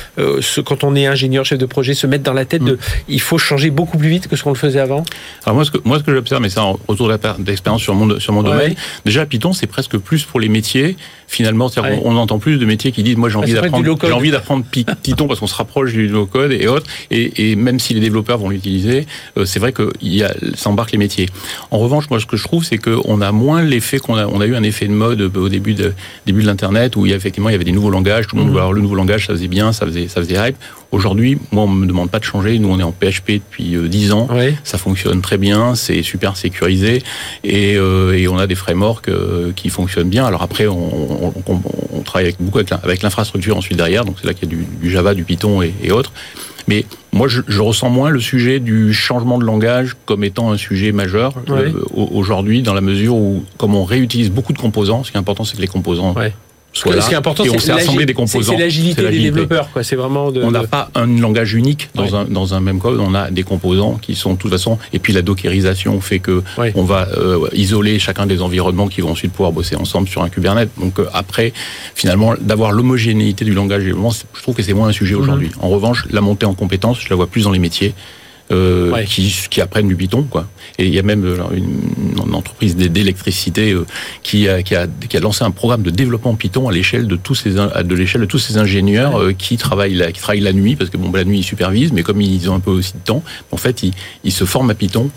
quand on est ingénieur, chef de projet, se mettre dans la tête de, mhm. il faut changer beaucoup plus vite que ce qu'on le faisait avant Alors moi, ce que, moi, ce que j'observe, mais ça, en retour d'expérience sur mon, sur mon domaine, déjà, Python, c'est presque plus pour les métiers. Finalement, on, entend plus de métiers qui disent, moi, j'ai envie d'apprendre, j'ai envie d'apprendre Python parce qu'on se rapproche du low-code et autres. Et, et, même si les développeurs vont l'utiliser, euh, c'est vrai que y a, ça embarque les métiers. En revanche, moi, ce que je trouve, c'est qu'on a moins l'effet qu'on a, on a eu un effet de mode euh, au début de, début de l'internet où il y a effectivement, il y avait des nouveaux langages, tout le monde mmh. alors le nouveau langage, ça faisait bien, ça faisait, ça faisait hype. Aujourd'hui, moi, on me demande pas de changer. Nous, on est en PHP depuis 10 euh, ans. Ça fonctionne très bien, c'est super sécurisé et, euh, et, on a des frameworks euh, qui fonctionnent bien. Alors après, on, on, on travaille avec, beaucoup avec l'infrastructure ensuite derrière. Donc c'est là qu'il y a du, du, Java, du Python et, et autres. Mais moi, je, je, ressens moins le sujet du changement de langage comme étant un sujet majeur aujourd'hui, dans la mesure où, comme on réutilise beaucoup de composants, ce qui est important, c'est que les composants ce qui est important, c'est des composants. C'est l'agilité des développeurs. Quoi. C'est vraiment de, on n'a pas un langage unique dans, un, dans un même code. On a des composants qui sont de toute façon. Et puis la dockerisation fait que on va euh, isoler chacun des environnements qui vont ensuite pouvoir bosser ensemble sur un Kubernetes. Donc euh, après, finalement, d'avoir l'homogénéité du langage, je trouve que c'est moins un sujet aujourd'hui. Mhm. En revanche, la montée en compétences, je la vois plus dans les métiers. Euh, qui, qui, apprennent du Python. Quoi. Et il y a même euh, une, une entreprise d'électricité euh, qui, a, qui, a, qui a lancé un programme de développement Python à l'échelle de tous ces de l'échelle de tous ces ingénieurs qui travaillent la, qui travaillent la nuit parce que bon la nuit ils supervisent, mais comme ils ont un peu aussi de temps, en fait ils, ils se forment à Python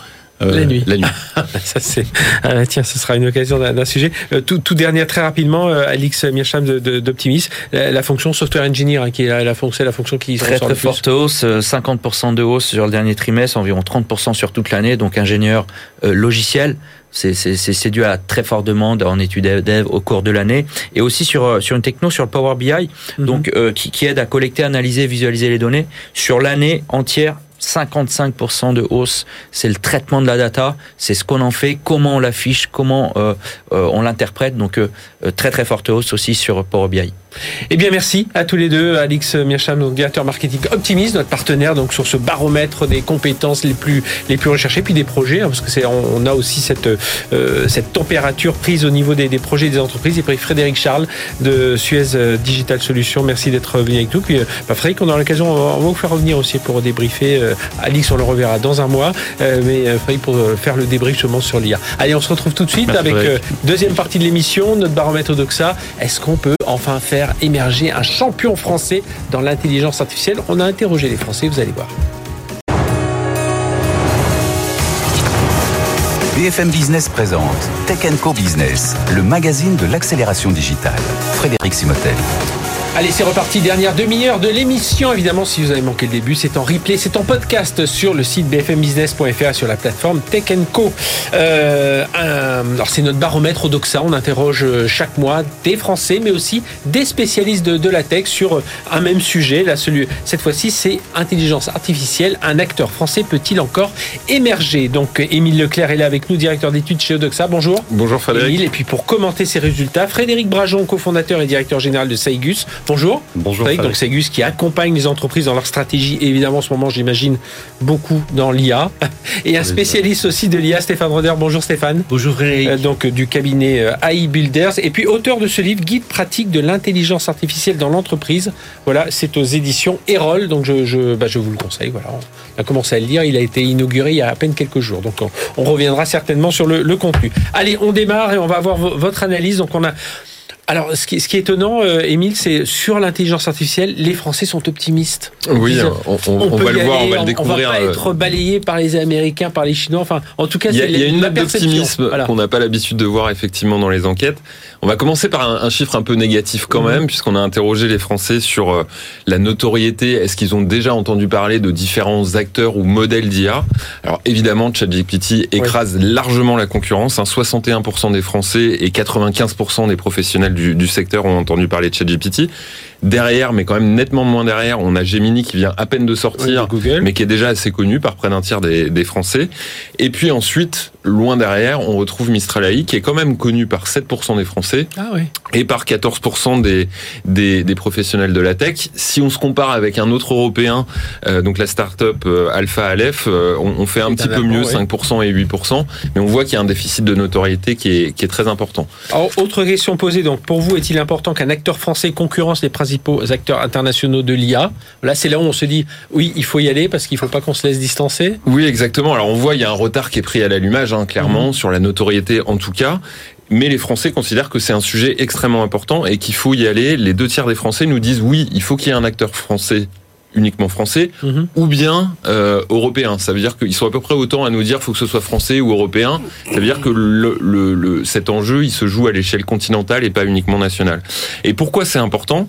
euh, la nuit. La nuit. ça c'est. Ah, tiens, ce sera une occasion d'un sujet. Euh, tout, tout, dernier, très rapidement, euh, Alix Mircham d'Optimis, la, la, fonction software engineer hein, qui est la, la, fonction, la fonction qui très très forte hausse, 50% de hausse sur le dernier trimestre, environ 30% sur toute l'année. Donc ingénieur logiciel. C'est dû à très forte demande en études dev au cours de l'année et aussi sur sur une techno sur le Power BI, mhm. donc qui, qui aide à collecter, analyser, visualiser les données sur l'année entière 55% de hausse, c'est le traitement de la data, c'est ce qu'on en fait, comment on l'affiche, comment euh, euh, on l'interprète. Donc euh, très très forte hausse aussi sur Power BI. Eh bien, merci à tous les deux. Alix Mircham, directeur marketing Optimis, notre partenaire, donc sur ce baromètre des compétences les plus, les plus recherchées, puis des projets, hein, parce que c'est, on, a aussi cette, euh, cette température prise au niveau des, des projets des entreprises. Et puis Frédéric Charles de Suez Digital Solutions, merci d'être venu avec nous. Puis, euh, bah, Frédéric, on aura l'occasion, on va vous faire revenir aussi pour débriefer. Euh, Alix, on le reverra dans un mois, mais Frédéric, pour faire le débrief justement sur l'IA. Allez, on se retrouve tout de suite avec deuxième partie de l'émission, notre baromètre Doxa. Est-ce qu'on peut enfin faire émerger un champion français dans l'intelligence artificielle. On a interrogé les Français, vous allez voir. BFM Business présente Tech Co Business, le magazine de l'accélération digitale. Frédéric Simotel. Allez, c'est reparti. Dernière demi-heure de l'émission. Évidemment, si vous avez manqué le début, c'est en replay, c'est en podcast sur le site bfmbusiness.fr sur la plateforme Tech Co. Euh, alors, c'est notre baromètre au Doxa. On interroge euh, chaque mois des Français, mais aussi des spécialistes de, la tech sur un même sujet. Là, celui, cette fois-ci, c'est intelligence artificielle. Un acteur français peut-il encore émerger? Donc, Émile Leclerc est là avec nous, directeur d'études chez Odoxa. Bonjour. Bonjour Frédéric. Et puis, pour commenter ces résultats, Frédéric Brajon, cofondateur et directeur général de Saigus. Bonjour. Bonjour. Donc c'est Gus qui accompagne les entreprises dans leur stratégie. Et évidemment, en ce moment, j'imagine beaucoup dans l'IA. Et un spécialiste aussi de l'IA, Stéphane Roder. Bonjour Stéphane. Bonjour Frédéric. Euh, donc du cabinet euh, AI Builders. Et puis auteur de ce livre, Guide pratique de l'intelligence artificielle dans l'entreprise. Voilà, c'est aux éditions Erol. Donc je, je, bah, je vous le conseille. Voilà, on a commencé à le lire. Il a été inauguré il y a à peine quelques jours. Donc on, on reviendra certainement sur le, le contenu. Allez, on démarre et on va avoir votre analyse. Donc on a alors, ce qui, ce qui est étonnant, euh, Émile, c'est sur l'intelligence artificielle, les Français sont optimistes. Oui, on, on, on, va le voir, on va le découvrir. On va pas être balayé par les Américains, par les Chinois. Enfin, en tout cas, il y a, il y a une note d'optimisme voilà. qu'on n'a pas l'habitude de voir effectivement dans les enquêtes. On va commencer par un, un chiffre un peu négatif quand mmh. même, puisqu'on a interrogé les Français sur euh, la notoriété. Est-ce qu'ils ont déjà entendu parler de différents acteurs ou modèles d'IA Alors évidemment, ChatGPT écrase oui. largement la concurrence. Hein, 61% des Français et 95% des professionnels du, secteur ont entendu parler de ChatGPT. Derrière, mais quand même nettement moins derrière, on a Gemini qui vient à peine de sortir, oui, mais qui est déjà assez connu par près d'un tiers des, des, Français. Et puis ensuite, loin derrière, on retrouve Mistral AI, qui est quand même connu par 7% des Français ah oui. et par 14% des, des, des, professionnels de la tech. Si on se compare avec un autre européen, euh, donc la start-up euh, Alpha Aleph, euh, on, on, fait un petit peu mieux, oui. 5% et 8%, mais on voit qu'il y a un déficit de notoriété qui est, qui est très important. Alors, autre question posée, donc pour vous, est-il important qu'un acteur français concurrence les principaux acteurs internationaux de l'IA. Là, c'est là où on se dit, oui, il faut y aller parce qu'il ne faut pas qu'on se laisse distancer. Oui, exactement. Alors, on voit, il y a un retard qui est pris à l'allumage, hein, clairement, mmh. sur la notoriété en tout cas. Mais les Français considèrent que c'est un sujet extrêmement important et qu'il faut y aller. Les deux tiers des Français nous disent, oui, il faut qu'il y ait un acteur français uniquement français mmh. ou bien euh, européen. Ça veut dire qu'ils sont à peu près autant à nous dire faut que ce soit français ou européen. Ça veut dire que le, le, le, cet enjeu il se joue à l'échelle continentale et pas uniquement nationale. Et pourquoi c'est important?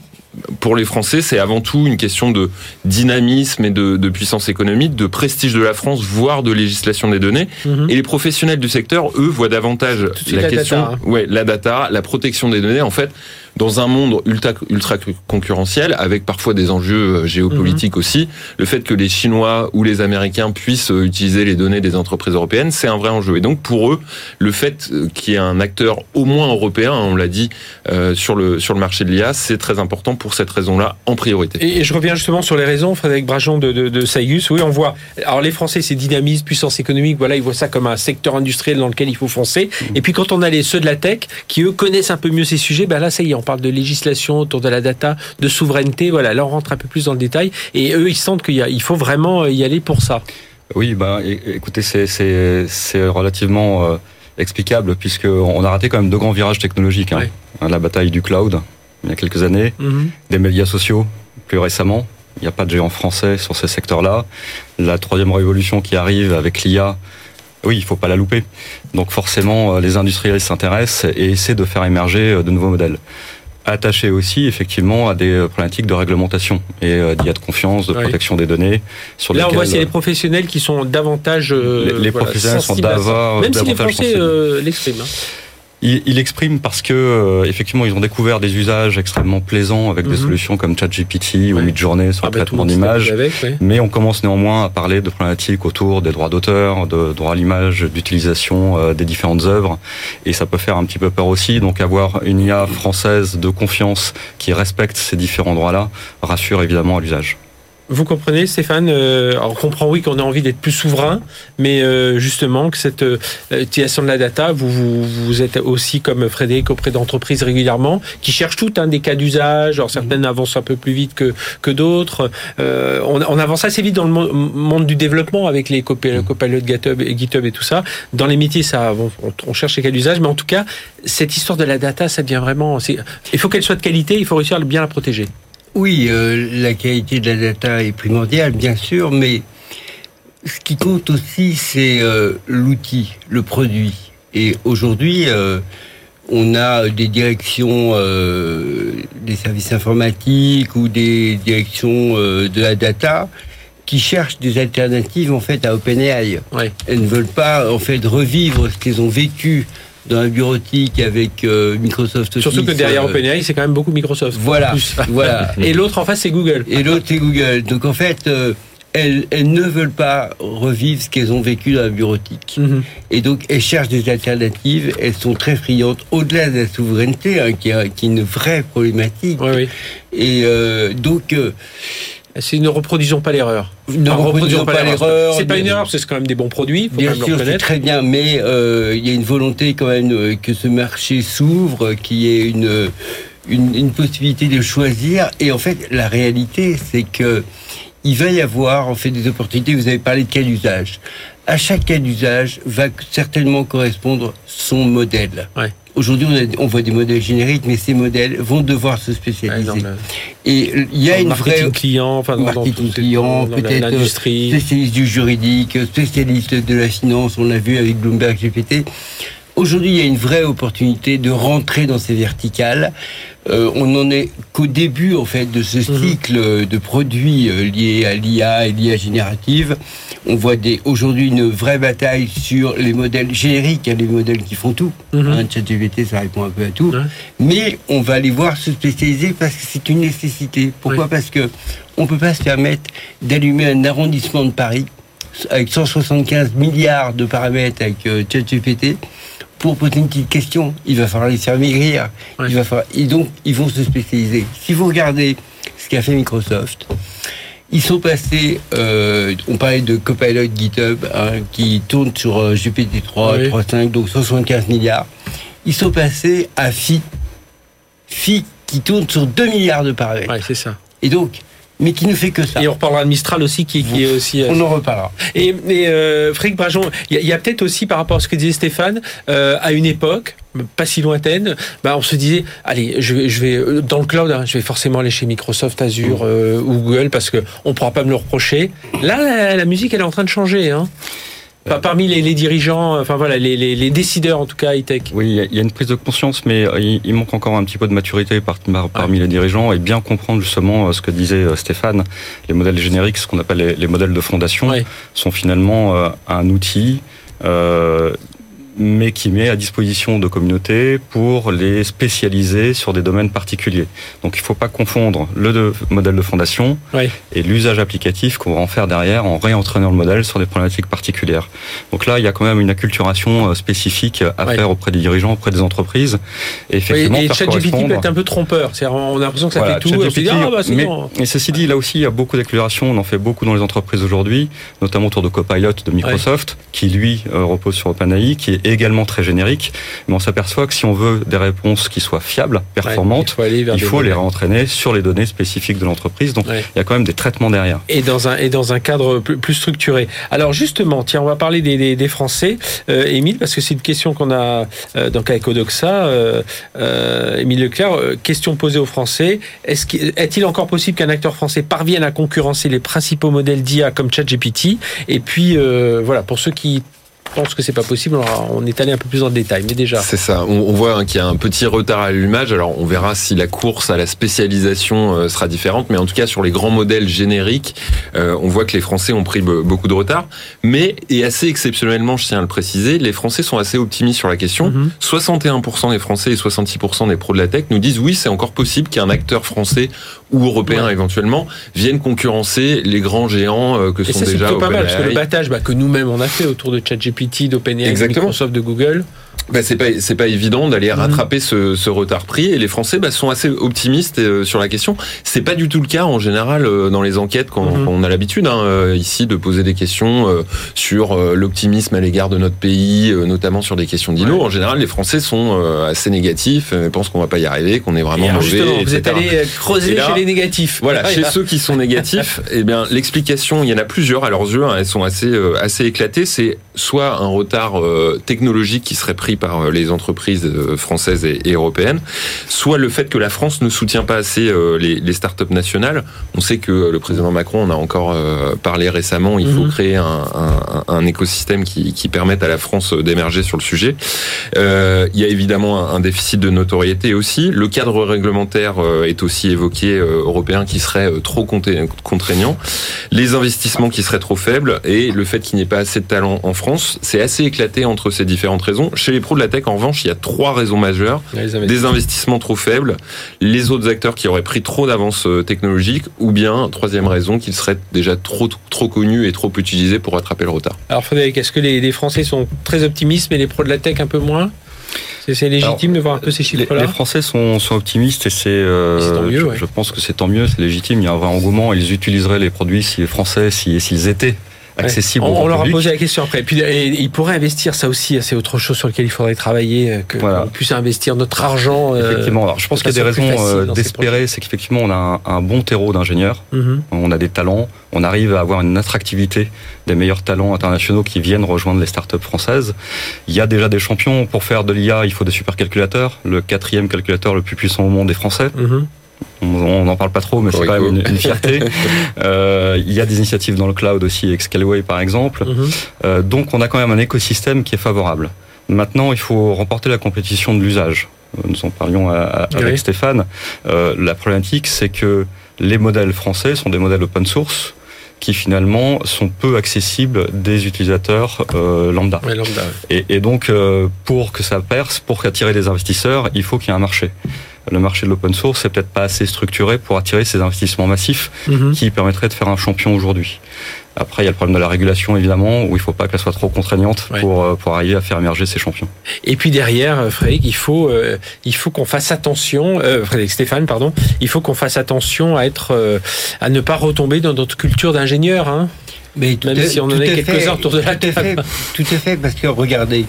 Pour les Français, c'est avant tout une question de dynamisme et de, de, puissance économique, de prestige de la France, voire de législation des données. Mmh. Et les professionnels du secteur, eux, voient davantage la, la question, data, hein. ouais, la data, la protection des données. En fait, dans un monde ultra, ultra concurrentiel, avec parfois des enjeux géopolitiques mmh. aussi, le fait que les Chinois ou les Américains puissent utiliser les données des entreprises européennes, c'est un vrai enjeu. Et donc pour eux, le fait qu'il y ait un acteur au moins européen, on l'a dit, euh, sur, le, sur le marché de l'IA, c'est très important pour cette raison-là en priorité. Et, et, je reviens justement sur les raisons, Frédéric Brajon de, de, de Saigus. Oui, on voit. Alors les Français, c'est dynamisme, puissance économique. Voilà, ils voient ça comme un secteur industriel dans lequel il faut foncer. Mmh. Et puis quand on a les ceux de la tech qui eux connaissent un peu mieux ces sujets, ben là ça y est, parle de législation autour de la data, de souveraineté. Voilà, là on rentre un peu plus dans le détail. Et eux, ils sentent qu'il faut vraiment y aller pour ça. Oui, bah écoutez, c'est relativement euh, explicable puisque on a raté quand même deux grands virages technologiques. Hein. Oui. La bataille du cloud il y a quelques années, mm -hmm. des médias sociaux plus récemment. Il n'y a pas de géant français sur ces secteurs-là. La troisième révolution qui arrive avec l'IA, oui, il ne faut pas la louper. Donc forcément, les industriels s'intéressent et essaient de faire émerger de nouveaux modèles attaché aussi effectivement à des problématiques de réglementation et euh, d'IA de confiance, de protection des données. Sur Là, on voit c'est les professionnels qui sont davantage euh, les, les voilà, professionnels sont davantage même si les Français euh, l'expriment. Hein. Il, il, exprime parce que euh, effectivement ils ont découvert des usages extrêmement plaisants avec mm -hmm. des solutions comme ChatGPT ouais. ou Midjourney sur ah le bah, traitement d'images. Ouais. Mais on commence néanmoins à parler de problématiques autour des droits d'auteur, de droits à l'image, d'utilisation euh, des différentes œuvres, et ça peut faire un petit peu peur aussi. Donc avoir une IA française de confiance qui respecte ces différents droits-là rassure évidemment à l'usage. Vous comprenez, Stéphane euh, Alors, on comprend, oui, qu'on a envie d'être plus souverain, mais euh, justement, que cette euh, utilisation de la data, vous, vous, vous, êtes aussi, comme Frédéric, auprès d'entreprises régulièrement, qui cherchent tout, hein, des cas d'usage. Alors, certaines mmh. avancent un peu plus vite que, que d'autres. Euh, on, on, avance assez vite dans le monde du développement avec les copilotes mmh. GitHub, et GitHub et tout ça. Dans les métiers, ça, on, on cherche les cas d'usage, mais en tout cas, cette histoire de la data, ça devient vraiment... Il faut qu'elle soit de qualité, il faut réussir à bien la protéger. Oui, euh, la qualité de la data est primordiale, bien sûr, mais ce qui compte aussi, c'est euh, l'outil, le produit. Et aujourd'hui, euh, on a des directions des services informatiques ou des directions de la data qui cherchent des alternatives en fait à OpenAI. Ouais. Elles ne veulent pas en fait revivre ce qu'elles ont vécu dans la bureautique avec euh, Microsoft Surtout que derrière euh, OpenAI, c'est quand même beaucoup Microsoft. Voilà, voilà. Et l'autre en face, c'est Google. Et l'autre, c'est Google. Donc en fait, euh, elles, elles, ne veulent pas revivre ce qu'elles ont vécu dans la bureautique. Mhm. Et donc, elles cherchent des alternatives. Elles sont très friandes, au-delà de la souveraineté, hein, qui, est, qui, est, une vraie problématique. Oui, oui. Et euh, donc... Euh, c'est ne reproduisons pas l'erreur. Ne reproduisons pas, l'erreur. C'est pas une erreur, parce que c'est quand même des bons produits. Faut bien sûr, c'est très bien, mais euh, il y a une volonté quand même euh, que ce marché s'ouvre, qu'il y ait une, une, une, possibilité de choisir. Et en fait, la réalité, c'est que il va y avoir en fait des opportunités. Vous avez parlé de quel usage À chaque cas d'usage va certainement correspondre son modèle. Ouais. Aujourd'hui, on, voit des modèles génériques, mais ces modèles vont devoir se spécialiser. Et il y a une vraie client, enfin, marketing client, peut-être spécialiste du juridique, spécialiste de la finance. On l'a vu avec Bloomberg GPT. Aujourd'hui, il y a une vraie opportunité de rentrer dans ces verticales. Euh, on n'en est qu'au début en fait de ce mhm. cycle de produits euh, liés à l'IA et l'IA générative. On voit aujourd'hui une vraie bataille sur les modèles génériques, les modèles qui font tout. Mm hein, ChatGPT, ça répond un peu à tout. Mais on va aller voir se spécialiser parce que c'est une nécessité. Pourquoi Parce que on peut pas se permettre d'allumer un arrondissement de Paris avec 175 milliards de paramètres avec euh, ChatGPT pour poser une petite question, il va falloir les faire maigrir. Il va falloir, et donc, ils vont se spécialiser. Si vous regardez ce qu'a fait Microsoft, ils sont passés, euh, on parlait de Copilot GitHub, hein, qui tourne sur euh, GPT-3, 3.5, donc 175 milliards. Ils sont passés à Phi, Phi qui tourne sur 2 milliards de paramètres. Ouais, c'est ça. Et donc, mais qui ne fait que ça. Et on reparlera de Mistral aussi, qui, qui est aussi. Euh, on en reparlera. Et, et euh, Frédéric Brajon, il y a, a peut-être aussi par rapport à ce que disait Stéphane, euh, à une époque, pas si lointaine, bah on se disait, allez, je vais, je vais euh, dans le cloud, hein, je vais forcément aller chez Microsoft, Azure euh, ou Google parce que on pourra pas me le reprocher. Là, la, la musique, elle est en train de changer. Hein parmi les, dirigeants, enfin voilà, les, décideurs en tout cas high-tech. Oui, il y a une prise de conscience, mais euh, il, manque encore un petit peu de maturité parmi les dirigeants et bien comprendre justement euh, ce que disait euh, Stéphane. Les modèles génériques, ce qu'on appelle les, modèles de fondation, sont finalement un outil mais qui met à disposition de communautés pour les spécialiser sur des domaines particuliers. Donc il ne faut pas confondre le modèle de fondation et l'usage applicatif qu'on va en faire derrière en réentraînant le modèle sur des problématiques particulières. Donc là, il y a quand même une acculturation euh, spécifique à faire auprès des dirigeants, auprès des entreprises. Et effectivement, et ChatGPT peut être un peu trompeur. On a l'impression que ça fait tout. GPT, ah, bah, mais, et ceci dit, là aussi, il y a beaucoup d'accélération. On en fait beaucoup dans les entreprises aujourd'hui, notamment autour de Copilot de Microsoft, qui lui euh, repose sur OpenAI, qui est également très générique, mais on s'aperçoit que si on veut des réponses qui soient fiables, performantes, il faut, les réentraîner sur les données spécifiques de l'entreprise. Donc il y a quand même des traitements derrière. Et dans un, et dans un cadre plus, structuré. Alors justement, tiens, on va parler des, des, Français, euh, Émile, parce que c'est une question qu'on a euh, donc avec Odoxa, euh, euh Émile Leclerc, question posée aux Français. Est-il encore possible qu'un acteur français parvienne à concurrencer les principaux modèles d'IA comme ChatGPT? Et puis, voilà, pour ceux qui pense que c'est pas possible. On est allé un peu plus le détail, mais déjà. C'est ça. On, voit hein, qu'il y a un petit retard à l'allumage. Alors, on verra si la course à la spécialisation euh, sera différente, mais en tout cas sur les grands modèles génériques, euh, on voit que les Français ont pris beaucoup de retard. Mais et assez exceptionnellement, je tiens à le préciser, les Français sont assez optimistes sur la question. 61% mm-hmm. des Français et 66% des pros de la tech nous disent oui, c'est encore possible qu'un acteur français ou européen éventuellement vienne concurrencer les grands géants euh, que sont déjà. C'est pas mal parce que le battage bah, que nous-mêmes on a fait autour de ChatGPT, d'OpenAI, de Microsoft, de Google bah, c'est pas c'est pas évident d'aller mhm. rattraper ce, ce, retard pris et les Français bah, sont assez optimistes euh, sur la question. C'est pas du tout le cas en général euh, dans les enquêtes quand, mhm. on a l'habitude hein, euh, ici de poser des questions sur l'optimisme à l'égard de notre pays, notamment sur des questions d'INO. En général, les Français sont assez négatifs, pensent qu'on va pas y arriver, qu'on est vraiment mauvais. Vous êtes allé creuser chez les négatifs. Voilà, chez ceux qui sont négatifs, eh bien l'explication, il y en a plusieurs à leurs yeux. Hein, elles sont assez assez éclatées. C'est soit un retard technologique qui serait pris par euh, les entreprises euh, françaises et, européennes, soit le fait que la France ne soutient pas assez euh, les, startups nationales. On sait que le président Macron en a encore parlé récemment. Il faut mhm. créer un, un, un écosystème qui, qui, permette à la France d'émerger sur le sujet. Euh, il y a évidemment un, déficit de notoriété aussi. Le cadre réglementaire est aussi évoqué européen qui serait trop contraignant. Les investissements qui seraient trop faibles et le fait qu'il n'y ait pas assez de talent en France, c'est assez éclaté entre ces différentes raisons. Chez les pros de la tech, en revanche, il y a trois raisons majeures. Des investissements trop faibles, les autres acteurs qui auraient pris trop d'avance euh, technologique, ou bien, troisième raison, qu'ils seraient déjà trop, trop connus et trop utilisés pour rattraper le retard. Alors Frédéric, est-ce que les, les Français sont très optimistes, mais les pros de la tech un peu moins? C'est légitime de voir un peu ces chiffres-là? Les Français sont, sont optimistes et c'est. Euh, je, je, pense que c'est tant mieux, c'est légitime. Il y a un vrai engouement. Ils utiliseraient les produits si français s'ils étaient accessible. On, leur a posé la question après. Et puis ils pourraient investir, ça aussi, c'est autre chose sur lequel il faudrait travailler, euh, que voilà. puisse investir notre argent. Euh, effectivement. Alors, je pense qu'il y a des raisons euh, d'espérer, c'est qu'effectivement on a un, bon terreau d'ingénieurs, mhm. on a des talents, on arrive à avoir une attractivité des meilleurs talents internationaux qui viennent rejoindre les startups françaises. Il y a déjà des champions. Pour faire de l'IA, il faut des supercalculateurs. Le quatrième calculateur le plus puissant au monde est français. Mhm. On n'en parle pas trop, mais c'est quand même une, fierté. Euh, il y a des initiatives dans le cloud aussi, avec Scaleway par exemple. Mhm. Euh, donc on a quand même un écosystème qui est favorable. Maintenant, il faut remporter la compétition de l'usage. Nous en parlions avec Stéphane. Euh, la problématique, c'est que les modèles français sont des modèles open source qui finalement sont peu accessibles des utilisateurs lambda. et, et, donc, pour que ça perce, pour attirer des investisseurs, il faut qu'il y ait un marché le marché de l'open source c'est peut-être pas assez structuré pour attirer ces investissements massifs mhm. qui permettraient de faire un champion aujourd'hui. Après, il y a le problème de la régulation, évidemment, où il ne faut pas qu'elle soit trop contraignante pour, euh, pour arriver à faire émerger ces champions. Et puis derrière, euh, Frédéric, il faut, euh, il faut qu'on fasse attention, Frédéric Stéphane, pardon, il faut qu'on fasse attention à, être, à ne pas retomber dans notre culture d'ingénieur. Hein. Mais Même si on en est quelques-uns autour de la table. tout à fait, parce que regardez,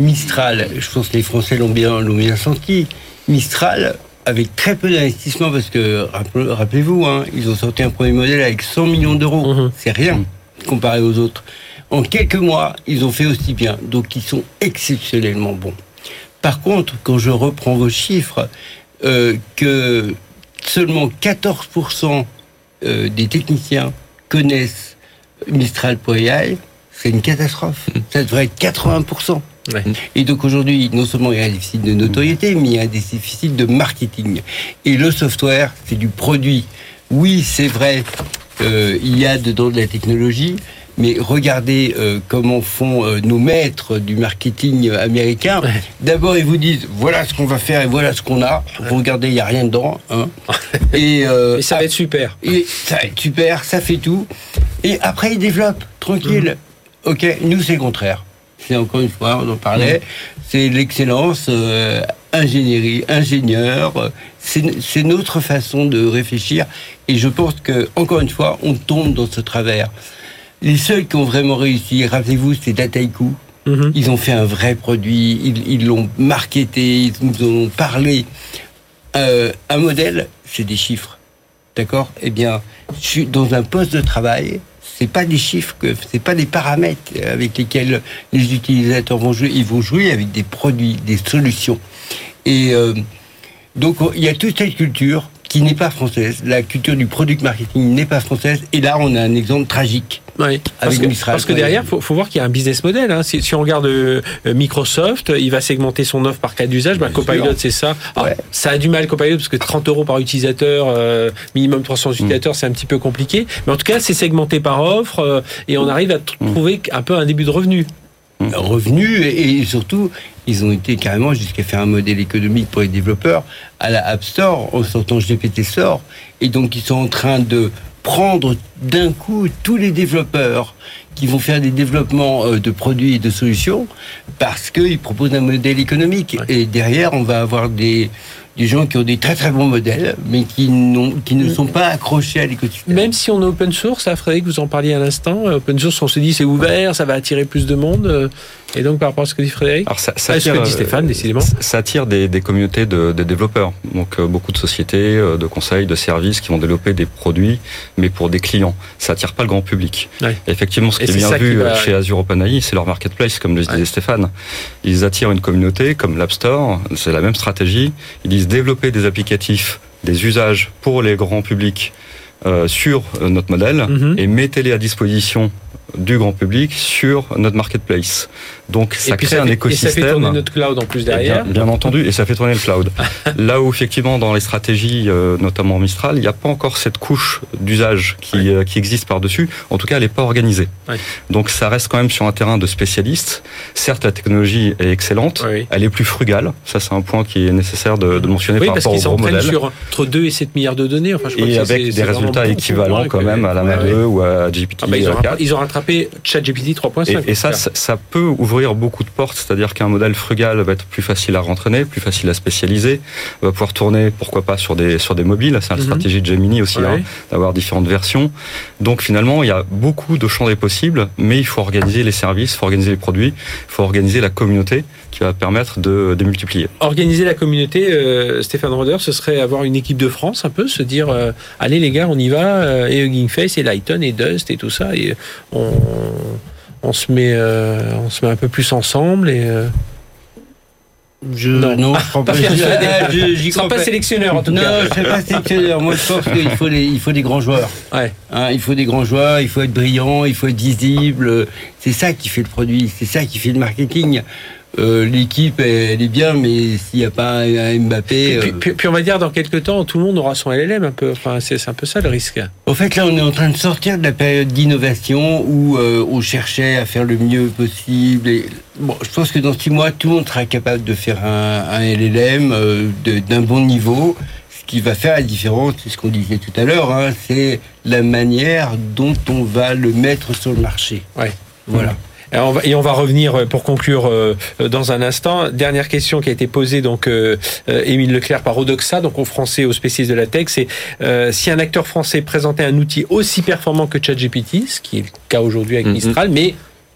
Mistral, je pense que les Français l'ont bien, l'ont bien senti. Mistral, avec très peu d'investissement, parce que rappelez-vous, hein, ils ont sorti un premier modèle avec 100 millions d'euros. Mhm. C'est rien comparé aux autres. En quelques mois, ils ont fait aussi bien. Donc, ils sont exceptionnellement bons. Par contre, quand je reprends vos chiffres, euh, que seulement 14% euh, des techniciens connaissent Mistral.ai, c'est une catastrophe. Mhm. Ça devrait être 80%. Et donc aujourd'hui, non seulement il y a un déficit de notoriété, mais il y a un déficit de marketing. Et le software, c'est du produit. Oui, c'est vrai, euh, il y a dedans de la technologie, mais regardez euh, comment font euh, nos maîtres du marketing américain. D'abord, ils vous disent voilà ce qu'on va faire et voilà ce qu'on a. Regardez, il n'y a rien dedans. Hein. et, ça va être super. Et ça va être super, ça fait tout. Et après, ils développent, tranquille. Mmh. Ok, nous, c'est le contraire c'est encore une fois, on en parlait, c'est l'excellence euh, ingénierie, ingénieur. C'est notre façon de réfléchir. Et je pense que, encore une fois, on tombe dans ce travers. Les seuls qui ont vraiment réussi, rappelez-vous, c'est Dataiku. Mhm. Ils ont fait un vrai produit, ils l'ont marketé, ils nous ont parlé. Euh, un modèle, c'est des chiffres. D'accord? Eh bien, je suis dans un poste de travail, c'est pas des chiffres, c'est pas des paramètres avec lesquels les utilisateurs vont jouer. Ils vont jouer avec des produits, des solutions. Et euh, donc il y a toute cette culture qui n'est pas française. La culture du product marketing n'est pas française. Et là, on a un exemple tragique. Oui, parce, que, parce que derrière, il faut, voir qu'il y a un business model. Hein. Si, on regarde euh, Microsoft, il va segmenter son offre par cas d'usage. Bah, Copilot, c'est ça. Ça a du mal, Copilot, parce que 30 euros par utilisateur, euh, minimum 300 mm. utilisateurs, c'est un petit peu compliqué. Mais en tout cas, c'est segmenté par offre euh, et on arrive à mm. trouver un peu un début de revenu. Mm. Revenu et, surtout, ils ont été carrément jusqu'à faire un modèle économique pour les développeurs à la App Store en sortant GPT Store. Et donc, ils sont en train de prendre d'un coup tous les développeurs qui vont faire des développements euh, de produits et de solutions parce qu'ils proposent un modèle économique. Et derrière, on va avoir des, des gens qui ont des très très bons modèles, mais qui, qui ne sont pas accrochés à l'écosystème. Même si on est open source, ça, Frédéric, vous en parliez à l'instant, euh, open source, on se dit c'est ouvert, ça va attirer plus de monde. Euh, et donc, par rapport à ce que dit Frédéric Alors, ça, ça attire, ce que dit Stéphane, décidément Ça attire des, des communautés de, de, développeurs. Donc, euh, beaucoup de sociétés, euh, de conseils, de services qui vont développer des produits, mais pour des clients. Ça attire pas le grand public. effectivement, ce qui est, bien vu euh, chez Azure OpenAI, c'est leur marketplace, comme le disait Stéphane. Ils attirent une communauté comme l'App Store. C'est la même stratégie. Ils disent développer des applicatifs, des usages pour les grands publics. Euh, sur notre modèle mm-hmm. et mettez-les à disposition du grand public sur notre marketplace. Donc ça crée un écosystème. Et ça fait tourner notre cloud en plus derrière. Bien, entendu, et ça fait tourner le cloud. Là où effectivement dans les stratégies, euh, notamment Mistral, il n'y a pas encore cette couche d'usage qui, euh, qui existe par-dessus. En tout cas, elle n'est pas organisée. Donc ça reste quand même sur un terrain de spécialistes. Certes, la technologie est excellente, elle est plus frugale. Ça, c'est un point qui est nécessaire de, de mentionner par rapport au gros modèle. sur entre 2 et 7 milliards de données. Enfin, je crois et avec des résultats équivalents quand même à la mer 2 ou à GPT. Ah bah, ils, ont ils, ont rattrapé ChatGPT 3.5. Et, et ça, ça, peut ouvrir beaucoup de portes, c'est-à-dire qu'un modèle frugal va être plus facile à rentraîner, plus facile à spécialiser, va pouvoir tourner, pourquoi pas, sur des, sur des mobiles. C'est la mhm. stratégie de Gemini aussi, hein, d'avoir différentes versions. Donc finalement, il y a beaucoup de champs des possibles, mais il faut organiser les services, il faut organiser les produits, il faut organiser la communauté qui va permettre de démultiplier. Organiser la communauté, euh, Stéphane Roder, ce serait avoir une équipe de France un peu, se dire euh, allez les gars, on y va, euh, et Hugging Face et Lighton et Dust et tout ça, et on, on se met, on se met un peu plus ensemble et je, non, je crois pas. Crois pas, sélectionneur en tout cas. Non, je ne pas sélectionneur. Moi, je pense qu'il faut il faut des grands joueurs. Ouais. Hein, il faut des grands joueurs. Il faut être brillant. Il faut être visible. C'est ça qui fait le produit. C'est ça qui fait le marketing. Euh, l'équipe elle est bien, mais s'il n'y a pas un Mbappé. Euh, puis, on va dire dans quelques temps, tout le monde aura son LLM un peu. Enfin, c'est un peu ça le risque. En fait, là, on est en train de sortir de la période d'innovation où euh, on cherchait à faire le mieux possible. Et, bon, je pense que dans six mois, tout le monde sera capable de faire un, un LLM d'un bon niveau. Ce qui va faire la différence, c'est ce qu'on disait tout à l'heure, hein, c'est la manière dont on va le mettre sur le marché. Ouais. Voilà. Et on va, revenir euh, pour conclure euh, euh, dans un instant. Dernière question qui a été posée donc Émile Leclerc par Odoxa, donc aux Français, aux spécialistes de la tech, c'est si un acteur français présentait un outil aussi performant que ChatGPT, ce qui est le cas aujourd'hui avec mm-hmm. Mistral, mais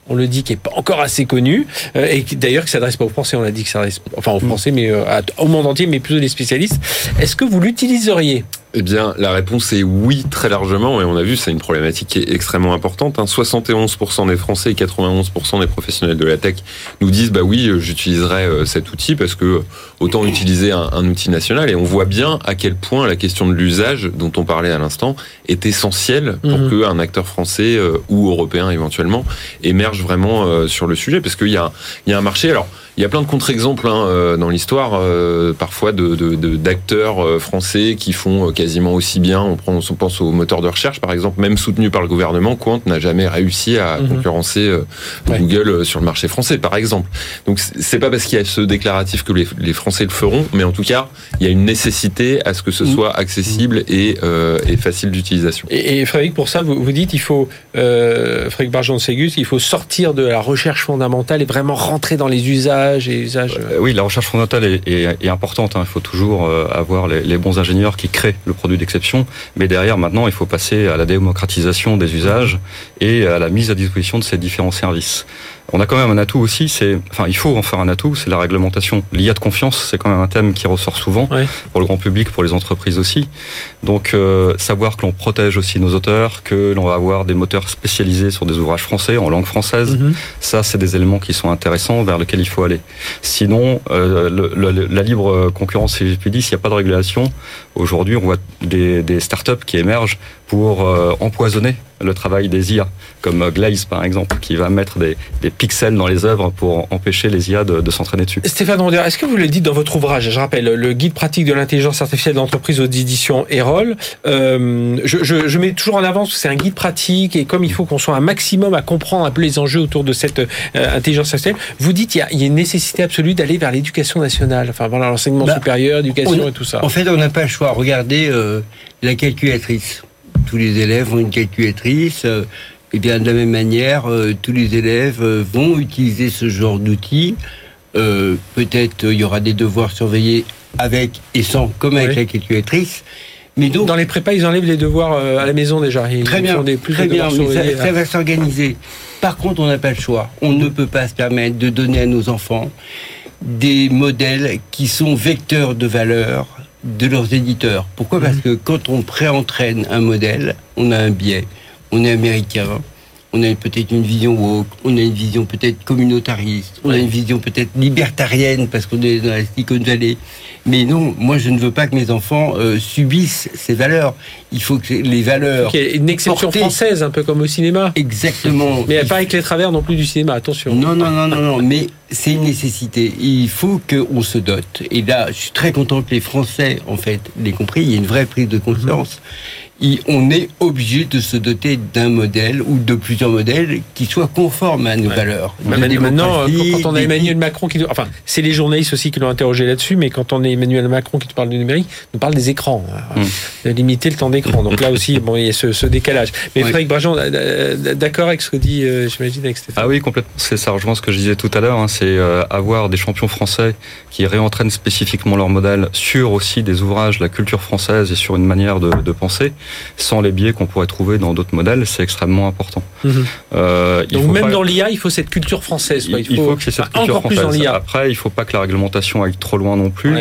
on le dit, qui est pas encore assez connu, et d'ailleurs qui s'adresse pas aux Français, on l'a dit que ça s'adresse, enfin aux mm. Français, mais au monde entier, mais plutôt des spécialistes. Est-ce que vous l'utiliseriez? Eh bien, la réponse est oui, très largement, et on a vu, c'est une problématique qui est extrêmement importante. 71% hein. des Français et 91% des professionnels de la tech nous disent, bah oui, j'utiliserai euh, cet outil parce que autant utiliser un, outil national. Et on voit bien à quel point la question de l'usage, dont on parlait à l'instant, est essentielle pour mhm. qu'un acteur français euh, ou européen éventuellement émerge vraiment euh, sur le sujet, parce qu'il y a, il y a un marché. Alors, il y a plein de contre-exemples hein, euh, dans l'histoire, euh, parfois de, d'acteurs euh, français qui font quasiment aussi bien. On, prend, on pense aux moteurs de recherche, par exemple, même soutenus par le gouvernement. Quant n'a jamais réussi à mhm. concurrencer Google sur le marché français, par exemple. Donc c'est pas parce qu'il y a ce déclaratif que les, Français le feront, mais en tout cas, il y a une nécessité à ce que ce mhm. soit accessible et, facile d'utilisation. Et, Frédéric, pour ça, vous, vous dites, il faut, Frédéric Barjon-Ségus, il faut sortir de la recherche fondamentale et vraiment rentrer dans les usages euh, oui, la recherche fondamentale est, importante. Hein. Il faut toujours euh, avoir les, bons ingénieurs qui créent le produit d'exception. Mais derrière, maintenant, il faut passer à la démocratisation des usages et à la mise à disposition de ces différents services. On a quand même un atout aussi, c'est, enfin, il faut en faire un atout, c'est la réglementation. L'IA de confiance, c'est quand même un thème qui ressort souvent pour le grand public, pour les entreprises aussi. Donc, euh, savoir que l'on protège aussi nos auteurs, que l'on va avoir des moteurs spécialisés sur des ouvrages français en langue française, mm-hmm. ça, c'est des éléments qui sont intéressants vers lesquels il faut aller. Sinon, euh, la libre concurrence, s'il n'y a pas de régulation, aujourd'hui, on voit des, des startups qui émergent pour euh, empoisonner le travail des IA, comme Glaze par exemple, qui va mettre des, pixels dans les œuvres pour empêcher les IA de, s'entraîner dessus. Stéphane Ronder, est-ce que vous le dites dans votre ouvrage Je rappelle, le guide pratique de l'intelligence artificielle d'entreprise aux éditions Erol. Euh, je, mets toujours en avance que c'est un guide pratique et comme il faut qu'on soit un maximum à comprendre un peu les enjeux autour de cette euh, intelligence artificielle, vous dites qu'il y, a une nécessité absolue d'aller vers l'éducation nationale, enfin voilà l'enseignement bah, supérieur, l'éducation et tout ça. En fait, on n'a pas le choix. Regardez la calculatrice tous les élèves ont une calculatrice. et euh, eh bien, de la même manière, euh, tous les élèves euh, vont utiliser ce genre d'outils. Peut-être il y aura des devoirs surveillés avec et sans, comme avec la calculatrice. Mais donc, dans les prépas, ils enlèvent les devoirs à la maison déjà. très bien, des, plus très bien, mais ça, va s'organiser. Par contre, on n'a pas le choix. On ne peut pas se permettre de donner à nos enfants des modèles qui sont vecteurs de valeur de leurs éditeurs. Pourquoi? Parce mhm. que quand on préentraîne un modèle, on a un biais. On est américain, on a peut-être une vision woke, on a une vision peut-être communautariste, on a une vision peut-être libertarienne parce qu'on est dans la Silicon Valley. Mais non, moi je ne veux pas que mes enfants euh, subissent ces valeurs. Il faut que les valeurs. Il y ait une exception française, un peu comme au cinéma. Exactement. Mais pas avec les travers non plus du cinéma, attention. Non, non, non, non, non. Mais c'est une nécessité. Il faut qu'on se dote. Et là, je suis très content que les Français, en fait, l'aient compris. Il y a une vraie prise de conscience on est obligé de se doter d'un modèle ou de plusieurs modèles qui soient conformes à nos valeurs. maintenant, quand on a Emmanuel Macron qui, enfin, c'est les journalistes aussi qui l'ont interrogé là-dessus, mais quand on a Emmanuel Macron qui te parle du numérique, nous parle des écrans, mm. de limiter le temps d'écran. Donc là aussi, bon, il y a ce, décalage. Mais Frédéric Brajon, d'accord avec ce que dit, euh, j'imagine, avec Stéphane. Ah oui, complètement. C'est ça rejoint ce que je disais tout à l'heure. Hein. c'est euh, avoir des champions français qui réentraînent spécifiquement leur modèle sur aussi des ouvrages, la culture française et sur une manière de, de penser sans les biais qu'on pourrait trouver dans d'autres modèles, c'est extrêmement important. Mhm. Euh, Donc même dans l'IA, il faut cette culture française. Il, faut, y ait cette culture française. Après, il ne faut pas que la réglementation aille trop loin non plus,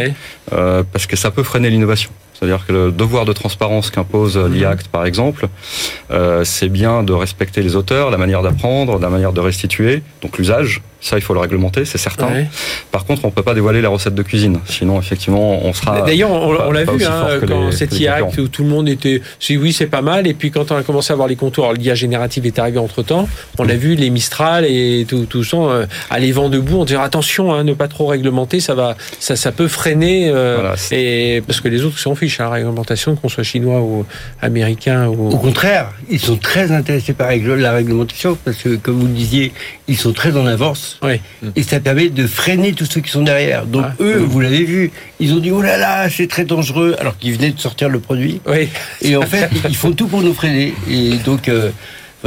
euh, parce que ça peut freiner l'innovation. C'est-à-dire que le devoir de transparence qu'impose mhm. l'IACT, par exemple, euh, c'est bien de respecter les auteurs, la manière d'apprendre, la manière de restituer, donc l'usage, ça, il faut le réglementer, c'est certain. Par contre, on peut pas dévoiler la recette de cuisine. Sinon, effectivement, on sera. D'ailleurs, on, l'a vu hein, quand cet IACT où tout le monde était, si oui, c'est pas mal. Et puis quand on a commencé à voir les contours, l'IA générative est arrivé entre temps. On a vu les Mistral et tout, tout ça euh, aller vent debout. On dirait attention, hein, ne pas trop réglementer, ça va, ça, ça peut freiner. Euh, et parce que les autres s'en fichent, hein, la réglementation, qu'on soit chinois ou américain. Ou... Au contraire, ils sont très intéressés par la réglementation parce que, comme vous le disiez, ils sont très en avance et ça permet de freiner tous ceux qui sont derrière. Donc eux, vous l'avez vu, ils ont dit oh là là, c'est très dangereux, alors qu'ils venaient de sortir le produit. Et en fait, ils font tout pour nous freiner. Et donc. Euh,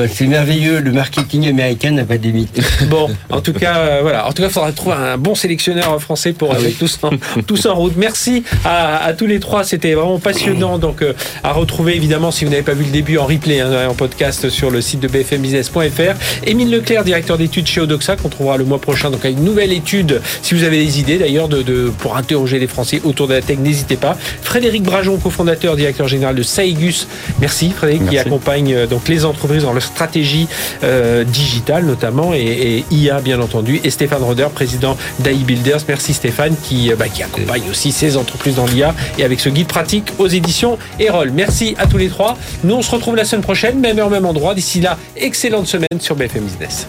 c'est merveilleux, le marketing américain n'a pas de limite. Bon, en tout cas, euh, voilà. En tout cas, il faudra trouver un bon sélectionneur français pour ah tous, en, tous en route. Merci à, tous les trois, c'était vraiment passionnant. Donc, euh, à retrouver évidemment si vous n'avez pas vu le début en replay, hein, en podcast sur le site de bfmbusiness.fr. Émile Leclerc, directeur d'études chez Odoxa, qu'on trouvera le mois prochain. Donc, à une nouvelle étude. Si vous avez des idées d'ailleurs de, pour interroger les Français autour de la tech, n'hésitez pas. Frédéric Brajon, cofondateur, directeur général de Saigus. Merci Frédéric, qui accompagne euh, donc les entreprises dans le stratégie euh, digitale notamment et, IA bien entendu. Et Stéphane Roder, président d'AI Builders. Merci Stéphane qui, euh, bah, qui accompagne aussi ces entreprises dans l'IA et avec ce guide pratique aux éditions Erol. Merci à tous les trois. Nous on se retrouve la semaine prochaine, même heure, même endroit. D'ici là, excellente semaine sur BFM Business.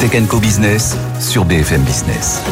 Tech Co Business sur BFM Business.